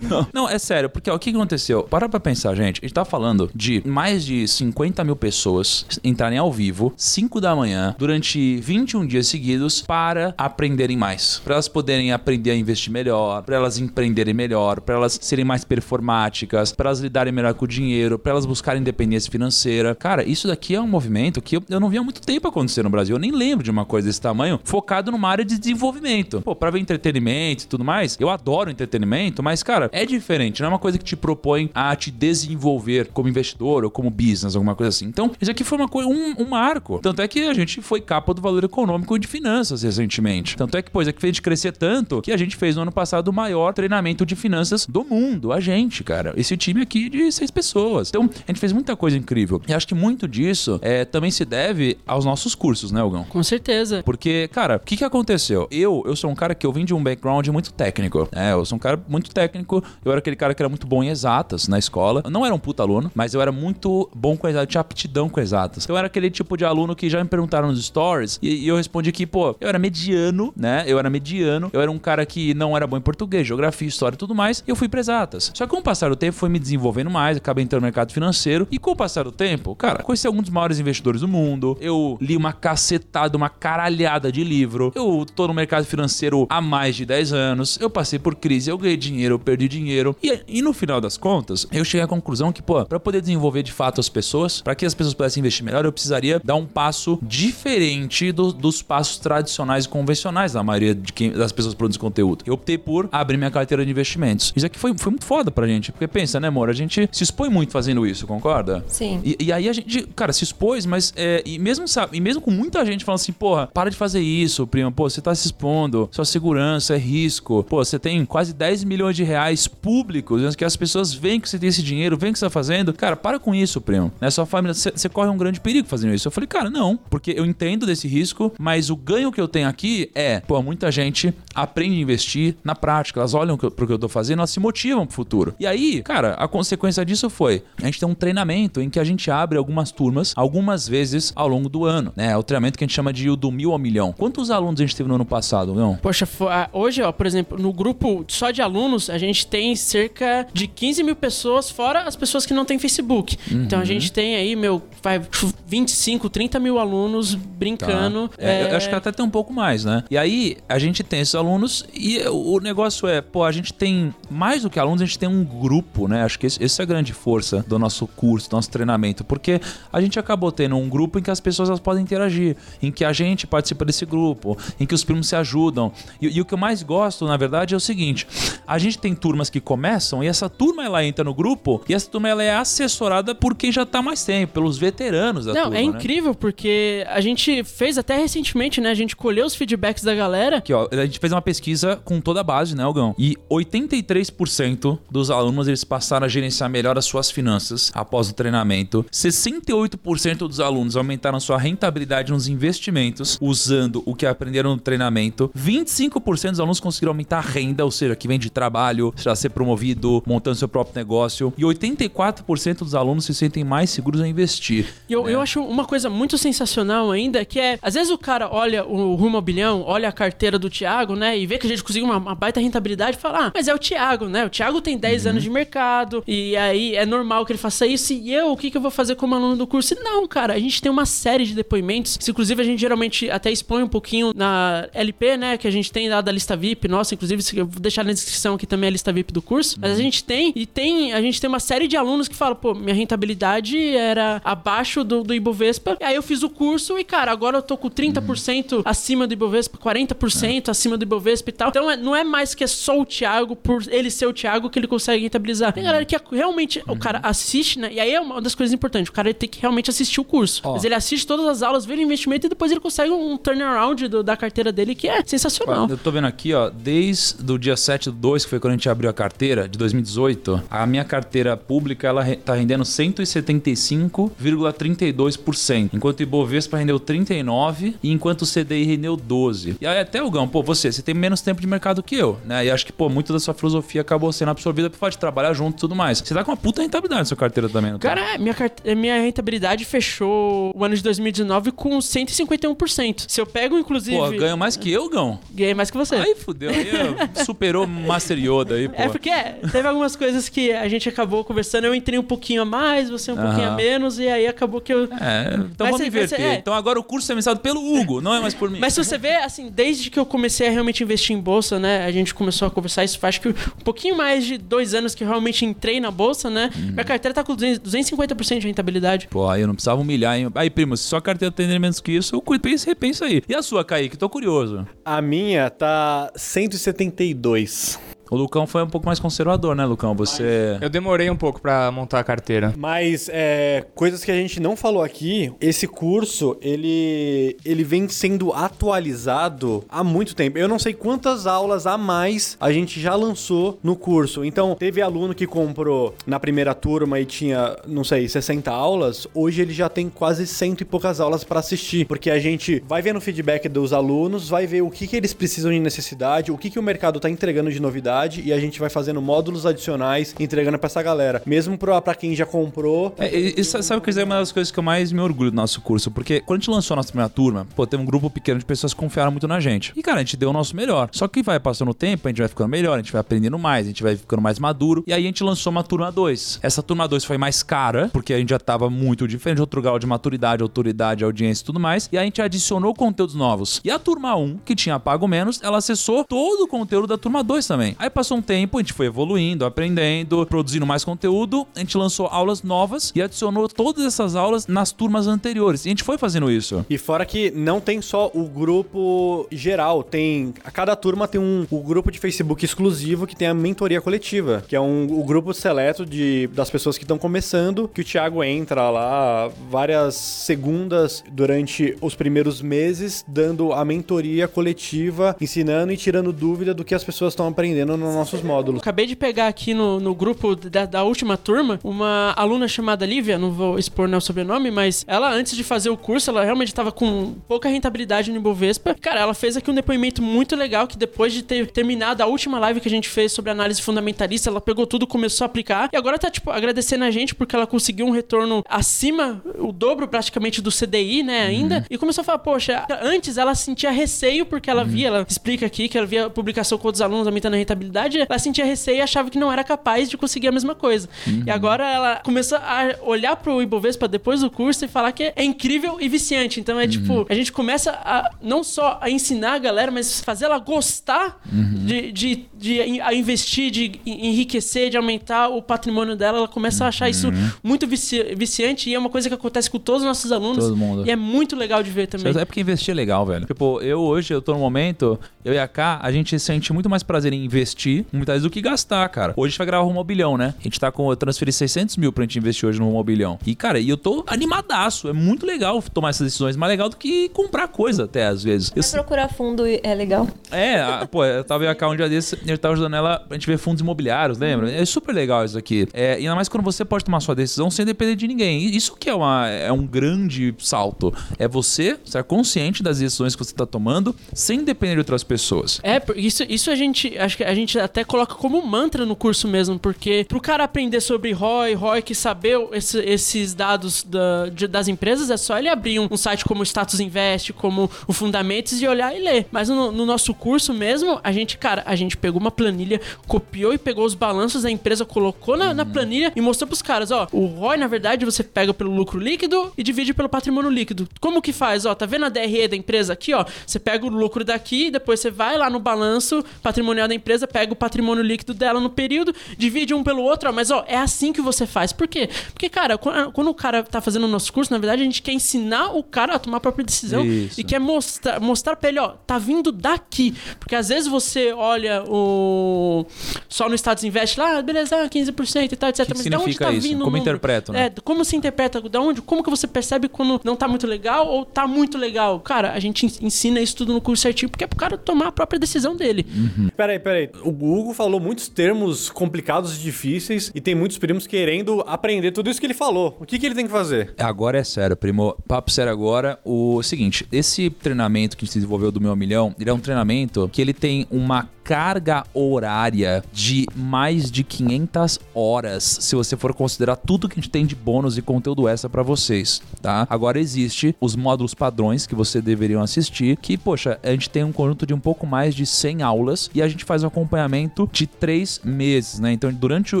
Speaker 4: [laughs]
Speaker 2: não, não, é sério, porque ó, o que aconteceu? Para pra pensar, gente. A gente tá falando de mais de 50 mil pessoas entrarem ao vivo, 5 da manhã, durante 21 dias seguidos, para aprenderem mais. Para elas poderem aprender a investir melhor, para elas empreenderem melhor, para elas serem mais performáticas, para para elas lidarem melhor com o dinheiro, para elas buscarem independência financeira. Cara, isso daqui é um movimento que eu, não vi há muito tempo acontecer no Brasil. Eu nem lembro de uma coisa desse tamanho focado numa área de desenvolvimento. Pô, pra ver entretenimento e tudo mais, eu adoro entretenimento, mas, cara, é diferente. Não é uma coisa que te propõe a te desenvolver como investidor ou como business, alguma coisa assim. Então, isso aqui foi uma coisa, um, um marco. Tanto é que a gente foi capa do valor econômico e de finanças recentemente. Tanto é que, pois, é que fez a gente crescer tanto que a gente fez no ano passado o maior treinamento de finanças do mundo. A gente, cara. Esse time aqui de seis pessoas. Então, a gente fez muita coisa incrível. E acho que muito disso é, também se deve aos nossos cursos, né, Algão?
Speaker 5: Com certeza.
Speaker 2: Porque, cara, o que que aconteceu? Eu, eu sou um cara que eu vim de um background muito técnico. É, eu sou um cara muito técnico. Eu era aquele cara que era muito bom em exatas na escola. Eu não era um puta aluno, mas eu era muito bom com exatas, tinha aptidão com exatas. Então, eu era aquele tipo de aluno que já me perguntaram nos stories e, e eu respondi que, pô, eu era mediano, né? Eu era mediano. Eu era um cara que não era bom em português, geografia, história e tudo mais. E eu fui pra exatas. Só que com o passar do tempo, foi me desenvolvendo mais, acabei entrando no mercado financeiro. E com o passar do tempo, cara, conheci alguns dos maiores investidores do mundo. Eu li uma cacetada, uma caralhada de livro. Eu tô no mercado financeiro há mais de 10 anos. Eu passei por crise, eu ganhei dinheiro, eu perdi dinheiro. E, e no final das contas, eu cheguei à conclusão que, pô, pra poder desenvolver de fato as pessoas, para que as pessoas pudessem investir melhor, eu precisaria dar um passo diferente do- dos passos tradicionais e convencionais da maioria de quem, das pessoas que produzem conteúdo. Eu optei por abrir minha carteira de investimentos. Isso aqui foi, foi muito foda pra gente. Porque pensa, né, amor? A gente se expõe muito fazendo isso, concorda?
Speaker 3: Sim.
Speaker 2: E, e aí a gente, cara, se expôs, mas é, e mesmo sabe, e mesmo com muita gente falando assim, porra, para de fazer isso, prima, pô, você tá se expondo, sua segurança é risco, pô, você tem quase 10 milhões de reais públicos, que as pessoas veem que você tem esse dinheiro, veem o que você tá fazendo, cara, para com isso, primo, né, sua família, você corre um grande perigo fazendo isso. Eu falei, cara, não, porque eu entendo desse risco, mas o ganho que eu tenho aqui é, pô, muita gente aprende a investir na prática, elas olham pro que eu tô fazendo, elas se motivam pro futuro. E aí, cara, a consequência disso foi, a gente tem um treinamento em que a gente abre algumas turmas, algumas vezes ao longo do ano, né? É o treinamento que a gente chama de o do mil ao milhão. Quantos alunos a gente teve no ano passado, não?
Speaker 5: Poxa, ah, hoje, ó, por exemplo, no grupo só de alunos, a gente tem cerca de 15 mil pessoas, fora as pessoas que não têm Facebook. Então a
Speaker 2: Uhum.
Speaker 5: gente tem aí, meu, vai 25, 30 mil alunos brincando.
Speaker 2: É,
Speaker 5: é,
Speaker 2: Eu acho que até tem um pouco mais, né? E aí, a gente tem esses alunos e o negócio é, pô, a gente tem mais do que alunos, a gente tem um grupo, né? Acho que esse, essa é a grande força do nosso curso, do nosso treinamento, porque a gente acabou tendo um grupo em que as pessoas elas podem interagir, em que a gente participa desse grupo, em que os primos se ajudam. E, e o que eu mais gosto, na verdade, é o seguinte: a gente tem turmas que começam e essa turma ela entra no grupo e essa turma ela é assessorada por quem já tá mais tempo, pelos veteranos da
Speaker 5: Não,
Speaker 2: turma.
Speaker 5: é
Speaker 2: né?
Speaker 5: incrível porque a gente fez até recentemente, né? A gente colheu os feedbacks da galera.
Speaker 2: Aqui, ó, a gente fez uma pesquisa com toda a base, né, Algão? E 83% dos alunos eles passaram a gerenciar melhor as suas finanças após o treinamento. 68% dos alunos aumentaram sua rentabilidade nos investimentos usando o que aprenderam no treinamento. 25% dos alunos conseguiram aumentar a renda, ou seja, que vem de trabalho, já ser promovido, montando seu próprio negócio. E 84% dos alunos se sentem mais seguros a investir.
Speaker 5: E eu,
Speaker 2: É.
Speaker 5: eu acho uma coisa muito sensacional ainda, que é, às vezes o cara olha o rumo ao bilhão, olha a carteira do Thiago, né, e vê que a gente conseguiu uma, uma baita rentabilidade e fala, ah, mas é o Thiago, né, o Thiago tem 10
Speaker 2: Uhum.
Speaker 5: anos de mercado, e aí é normal que ele faça isso, e eu, o que, que eu vou fazer como aluno do curso? Não, cara, a gente tem uma série de depoimentos, inclusive a gente geralmente até expõe um pouquinho na LP, né, que a gente tem lá da lista VIP, nossa, inclusive eu vou deixar na descrição aqui também a lista VIP do curso, mas a gente tem, e tem, a gente tem uma série de alunos que falam, pô, minha rentabilidade era abaixo do, do Ibovespa, aí eu fiz o curso e, cara, agora eu tô com 30% acima do Ibovespa, 40% acima do Ibovespa e tal. Então é- não é mais que é só o Thiago, por ele ser o Thiago, que ele consegue rentabilizar. Tem galera que realmente, o cara assiste, né? E aí é uma das coisas importantes, o cara tem que realmente assistir o curso.
Speaker 2: Ó.
Speaker 5: Mas ele assiste todas as aulas, vê o investimento e depois ele consegue um turnaround do- da carteira dele que é sensacional.
Speaker 2: Eu tô vendo aqui, ó, desde o dia 7 do 2, que foi quando a gente abriu a carteira, de 2018, a minha carteira pública, ela re- tá rendendo 175,32%, enquanto o Ibovespa rendeu 39% e enquanto o CDI rendeu 12%. E aí até, o Gão, pô, você, você tem menos tempo de mercado que eu, né? E acho que, pô, muito da sua filosofia acabou sendo absorvida por fato de trabalhar junto e tudo mais. Você tá com uma puta rentabilidade na sua carteira também, não tá?
Speaker 5: Cara, minha, carte- minha rentabilidade fechou o ano de 2019 com 151%. Se eu pego, inclusive.
Speaker 2: Pô, ganha mais que eu, Gão.
Speaker 5: Ganhei mais que você.
Speaker 2: Aí fudeu, aí superou o Master Yoda aí, pô.
Speaker 5: É porque teve algumas coisas que a gente acabou conversando. Eu entrei um pouquinho a mais, você um pouquinho a menos, e aí acabou que eu.
Speaker 2: É, então
Speaker 5: Mas
Speaker 2: vamos
Speaker 5: você-
Speaker 2: inverter.
Speaker 5: você- é.
Speaker 2: Então agora o curso é administrado pelo Hugo, não é mais por mim.
Speaker 5: Mas se você vê, assim, desde que eu comecei a realmente investir em bolsa, né? A gente começou a conversar isso faz que um pouquinho mais de dois anos que eu realmente entrei na bolsa, né? Minha carteira tá com 200, 250% de rentabilidade.
Speaker 2: Pô, aí eu não precisava humilhar, hein? Aí, primo, se sua carteira tem menos que isso, eu penso, repensa aí. E a sua, Kaique? Tô curioso.
Speaker 6: A minha tá 172.
Speaker 2: O Lucão foi um pouco mais conservador, né, Lucão? Você.
Speaker 4: Eu demorei um pouco pra montar a carteira.
Speaker 6: Mas é, coisas que a gente não falou aqui, esse curso, ele, ele vem sendo atualizado há muito tempo. Eu não sei quantas aulas a mais a gente já lançou no curso. Então, teve aluno que comprou na primeira turma e tinha, não sei, 60 aulas. Hoje ele já tem quase cento e poucas aulas para assistir. Porque a gente vai vendo o feedback dos alunos, vai ver o que, que eles precisam de necessidade, o que, que o mercado tá entregando de novidade e a gente vai fazendo módulos adicionais entregando pra essa galera. Mesmo pra quem já comprou.
Speaker 2: É, e, e sabe que isso é uma das coisas que eu mais me orgulho do nosso curso? Porque quando a gente lançou a nossa primeira turma, pô, teve um grupo pequeno de pessoas que confiaram muito na gente. E, cara, a gente deu o nosso melhor. Só que vai passando o tempo, a gente vai ficando melhor, a gente vai aprendendo mais, a gente vai ficando mais maduro. E aí a gente lançou uma turma 2. Essa turma 2 foi mais cara, porque a gente já tava muito diferente, outro grau de maturidade, autoridade, audiência e tudo mais. E a gente adicionou conteúdos novos. E a turma 1, um, que tinha pago menos, ela acessou todo o conteúdo da turma 2 também. Passou um tempo, a gente foi evoluindo, aprendendo, produzindo mais conteúdo. A gente lançou aulas novas e adicionou todas essas aulas nas turmas anteriores. E a gente foi fazendo isso.
Speaker 6: E fora que não tem só o grupo geral, tem. A cada turma tem um o grupo de Facebook exclusivo que tem a mentoria coletiva, que é um, o grupo seleto de, das pessoas que estão começando, que o Thiago entra lá várias segundas durante os primeiros meses, dando a mentoria coletiva, ensinando e tirando dúvida do que as pessoas estão aprendendo nos nossos módulos.
Speaker 5: Acabei de pegar aqui no, no grupo da, da, última turma uma aluna chamada Lívia, não vou expor né, o sobrenome, mas ela, antes de fazer o curso, ela realmente estava com pouca rentabilidade no Ibovespa. Cara, ela fez aqui um depoimento muito legal que depois de ter terminado a última live que a gente fez sobre análise fundamentalista, ela pegou tudo, começou a aplicar e agora tá, tipo, agradecendo a gente porque ela conseguiu um retorno acima, o dobro praticamente do CDI, né, ainda, uhum. e começou a falar, poxa, antes ela sentia receio porque ela uhum. via, ela explica aqui que ela via a publicação com outros alunos aumentando a rentabilidade, ela sentia receio e achava que não era capaz de conseguir a mesma coisa. Uhum. E agora ela começou a olhar pro Ibovespa depois do curso e falar que é incrível e viciante. Então é uhum. tipo, a gente começa a não só a ensinar a galera, mas fazer ela gostar uhum. de, de, de, a investir, de enriquecer, de aumentar o patrimônio dela. Ela começa a achar isso uhum. muito vici viciante e é uma coisa que acontece com todos os nossos alunos.
Speaker 2: Todo mundo.
Speaker 5: E é muito legal de ver também.
Speaker 2: É porque investir é legal, velho. Tipo, eu hoje, eu tô no momento, eu e a K, a gente sente muito mais prazer em investir, muitas vezes, do que gastar, cara. Hoje a gente vai gravar um mobilhão, né? A gente tá com. Eu transferi 600 mil pra gente investir hoje no mobilhão. E, cara, e eu tô animadaço. É muito legal tomar essas decisões. Mais legal do que comprar coisa, até às vezes.
Speaker 3: Eu... procurar fundo é legal.
Speaker 2: É, a, pô, eu tava cá um dia desse, eu tava ajudando ela pra gente ver fundos imobiliários, lembra? É super legal isso aqui. É, e ainda mais quando você pode tomar sua decisão sem depender de ninguém. Isso que é, uma, é um grande salto. É você estar consciente das decisões que você tá tomando sem depender de outras pessoas.
Speaker 5: É, isso, isso a gente. Acho que a gente até coloca como mantra no curso mesmo, porque pro cara aprender sobre ROI, ROI, que saber esse, esses dados da, de, das empresas, é só ele abrir um, um, site como o Status Invest, como o Fundamentos e olhar e ler. Mas no, no, nosso curso mesmo, a gente, cara, a gente pegou uma planilha, copiou e pegou os balanços da empresa, colocou na, uhum. na planilha e mostrou pros caras, ó, o ROI, na verdade, você pega pelo lucro líquido e divide pelo patrimônio líquido. Como que faz? Ó, tá vendo a DRE da empresa aqui, ó? Você pega o lucro daqui, depois você vai lá no balanço patrimonial da empresa, pega o patrimônio líquido dela no período, divide um pelo outro, ó, mas ó, é assim que você faz. Por quê? Porque, cara, quando o cara tá fazendo o nosso curso, na verdade, a gente quer ensinar o cara a tomar a própria decisão Isso. e quer mostrar, mostrar pra ele, ó, tá vindo daqui. Porque às vezes você olha o. Só no Estados Invest lá, ah, beleza, 15% e tal, etc.
Speaker 2: Que mas de onde tá isso? vindo? Como interpreta, né?
Speaker 5: É, como se interpreta? Da onde? Como que você percebe quando não tá muito legal ou tá muito legal? Cara, a gente ensina isso tudo no curso certinho porque é pro cara tomar a própria decisão dele.
Speaker 6: Uhum. Peraí, peraí. O Hugo falou muitos termos complicados e difíceis e tem muitos primos querendo aprender tudo isso que ele falou. O que, que ele tem que fazer?
Speaker 2: Agora é sério, primo. Papo sério agora. O seguinte, esse treinamento que a gente desenvolveu do meu milhão, ele é um treinamento que ele tem uma carga horária de mais de 500 horas, se você for considerar tudo que a gente tem de bônus e conteúdo extra para vocês, tá? Agora existe os módulos padrões que você deveriam assistir, que, poxa, a gente tem um conjunto de um pouco mais de 100 aulas e a gente faz um acompanhamento de três meses, né? Então, durante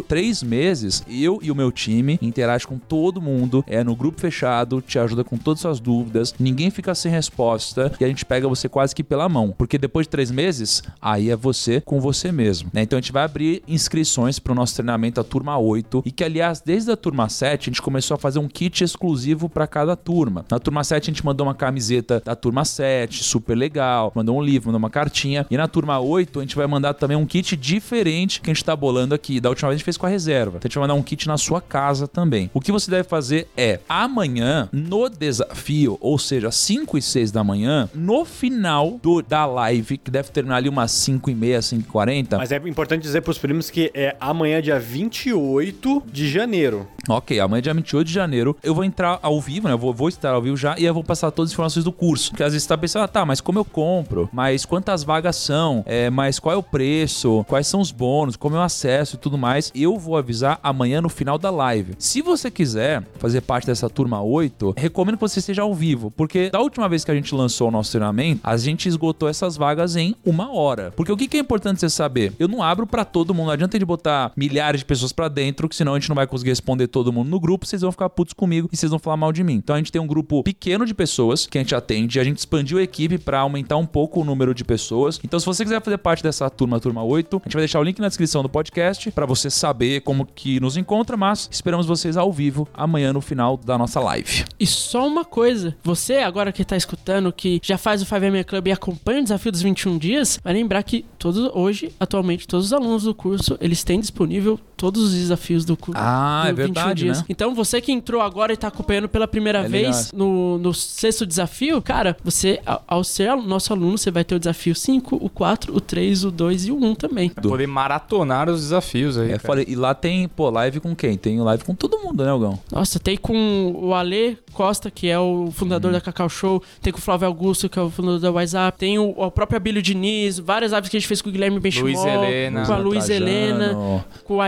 Speaker 2: três meses, eu e o meu time interagem com todo mundo, é no grupo fechado, te ajuda com todas as suas dúvidas, ninguém fica sem resposta e a gente pega você quase que pela mão, porque depois de três meses, aí é você você com você mesmo. Né? Então a gente vai abrir inscrições para o nosso treinamento, a turma 8, e que, aliás, desde a turma 7, a gente começou a fazer um kit exclusivo para cada turma. Na turma 7, a gente mandou uma camiseta da turma 7, super legal, mandou um livro, mandou uma cartinha. E na turma 8, a gente vai mandar também um kit diferente que a gente tá bolando aqui. Da última vez a gente fez com a reserva. Então a gente vai mandar um kit na sua casa também. O que você deve fazer é amanhã, no desafio, ou seja, 5 e 6 da manhã, no final do, da live, que deve terminar ali umas 5 e meia, 5 e 40.
Speaker 6: Mas é importante dizer pros primos que é amanhã, dia 28 de janeiro.
Speaker 2: Ok, amanhã, dia 28 de janeiro, eu vou entrar ao vivo, né? Eu vou, vou estar ao vivo já e eu vou passar todas as informações do curso. Porque às vezes você tá pensando, ah, tá, mas como eu compro? Mas quantas vagas são? É, mas qual é o preço? Quais são os bônus? Como eu acesso e tudo mais? Eu vou avisar amanhã no final da live. Se você quiser fazer parte dessa turma 8, recomendo que você esteja ao vivo. Porque da última vez que a gente lançou o nosso treinamento, a gente esgotou essas vagas em uma hora. Porque o que que é importante você saber? Eu não abro pra todo mundo. Não adianta de botar milhares de pessoas pra dentro, que senão a gente não vai conseguir responder todo mundo no grupo. Vocês vão ficar putos comigo e vocês vão falar mal de mim. Então a gente tem um grupo pequeno de pessoas que a gente atende. A gente expandiu a equipe pra aumentar um pouco o número de pessoas. Então, se você quiser fazer parte dessa turma, turma 8, a gente vai deixar o link na descrição do podcast pra você saber como que nos encontra. Mas esperamos vocês ao vivo amanhã no final da nossa live.
Speaker 5: E só uma coisa, você agora que tá escutando, que já faz o 5M Club e acompanha o desafio dos 21 dias, vai lembrar que todos, hoje, atualmente, todos os alunos do curso, eles têm disponível todos os desafios do curso.
Speaker 2: Ah,
Speaker 5: do
Speaker 2: é verdade, né?
Speaker 5: Então, você que entrou agora e tá acompanhando pela primeira
Speaker 2: É
Speaker 5: vez no, no sexto desafio, cara, você, ao- ser nosso aluno, você vai ter o desafio 5, o 4, o 3, o 2 e o 1 também.
Speaker 4: Pra poder maratonar os desafios aí.
Speaker 2: É, falei, e lá tem, pô, live com quem? Tem live com todo mundo, né, Algão?
Speaker 5: Nossa, tem com o Ale Costa, que é o fundador da Cacau Show, tem com o Flávio Augusto, que é o fundador da WhatsApp, tem o, o próprio Abílio Diniz, várias lives que a gente fez com o Guilherme Benchimol,
Speaker 4: Luiz Helena.
Speaker 5: com a Luiz
Speaker 2: Trajano.
Speaker 5: Helena, com o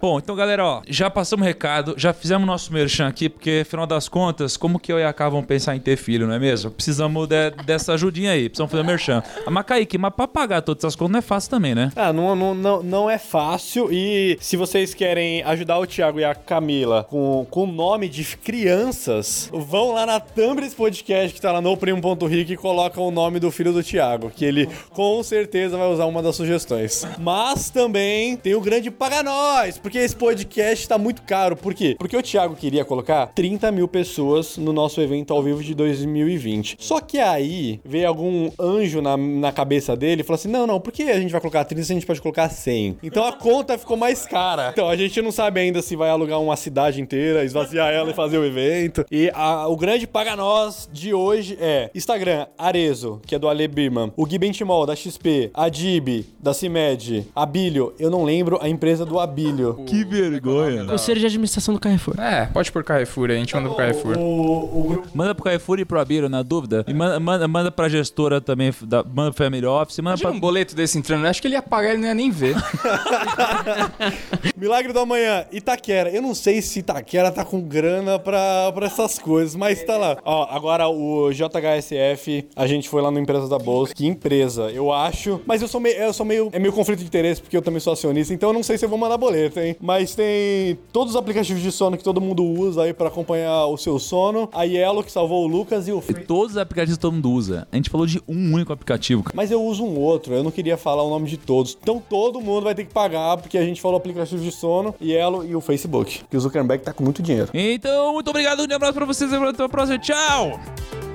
Speaker 2: Bom, então galera, ó, já passamos recado, já fizemos nosso merchan aqui, porque afinal das contas, como que eu e a Cá vamos pensar em ter filho, não é mesmo? Precisamos de- dessa ajudinha aí, precisamos fazer merchan. Ah, Mas Kaique, mas pra pagar todas essas contas não é fácil também, né?
Speaker 6: Ah, não, não, não, não é fácil. E se vocês querem ajudar o Thiago e a Camila com o nome de crianças, vão lá na thumb podcast que tá lá no primo.rico e colocam o nome do filho do Thiago, que ele com certeza vai usar uma das sugestões. Mas também tem o grande paga nós, porque esse podcast tá muito caro. Por quê? Porque o Thiago queria colocar 30 mil pessoas no nosso evento ao vivo de 2020. Só que aí veio algum anjo na, na cabeça dele e falou assim: não, não, por que a gente vai colocar 30 se a gente pode colocar 100? Então a conta ficou mais cara. Então a gente não sabe ainda se vai alugar uma cidade inteira, esvaziar ela e fazer o evento. E a- o grande paga nós de hoje é Instagram, Arezo, que é do Ale Birman, o Gui Bentimol, da XP, a Dib, da CIMED, Abílio, eu não lembro a empresa do Abílio.
Speaker 2: Que vergonha.
Speaker 5: Conselho de Administração do Carrefour.
Speaker 4: É, pode por Carrefour aí, a gente manda pro Carrefour.
Speaker 6: O, o grupo
Speaker 2: Manda pro Carrefour e pro Abiro, na dúvida. E manda, manda, manda pra gestora também, da, manda pro Family Office, manda
Speaker 4: Imagina
Speaker 2: pra...
Speaker 4: um boleto desse entrando, acho que ele ia pagar e ele não ia nem ver. [laughs]
Speaker 6: Milagre do Amanhã, Itaquera. Eu não sei se Itaquera tá com grana pra, pra essas coisas, mas tá lá. Ó, agora o JHSF, a gente foi lá no Empresa da Bolsa. Que empresa, eu acho. Mas eu sou meio, eu sou meio, é meio conflito de interesse porque eu também sou acionista, então eu não sei se eu vou mandar boleto, hein? Mas tem todos os aplicativos de sono que todo mundo usa aí pra acompanhar o seu sono. A Yellow que salvou o Lucas e o Free.
Speaker 2: todos os aplicativos que todo mundo usa. A gente falou de um único aplicativo. cara.
Speaker 6: Mas eu uso um outro, eu não queria falar o nome de todos. Então todo mundo vai ter que pagar, porque a gente falou aplicativo de sono, Yellow e o Facebook. Que o Zuckerberg tá com muito dinheiro.
Speaker 2: Então, muito obrigado, um abraço pra vocês e até a próxima. Tchau!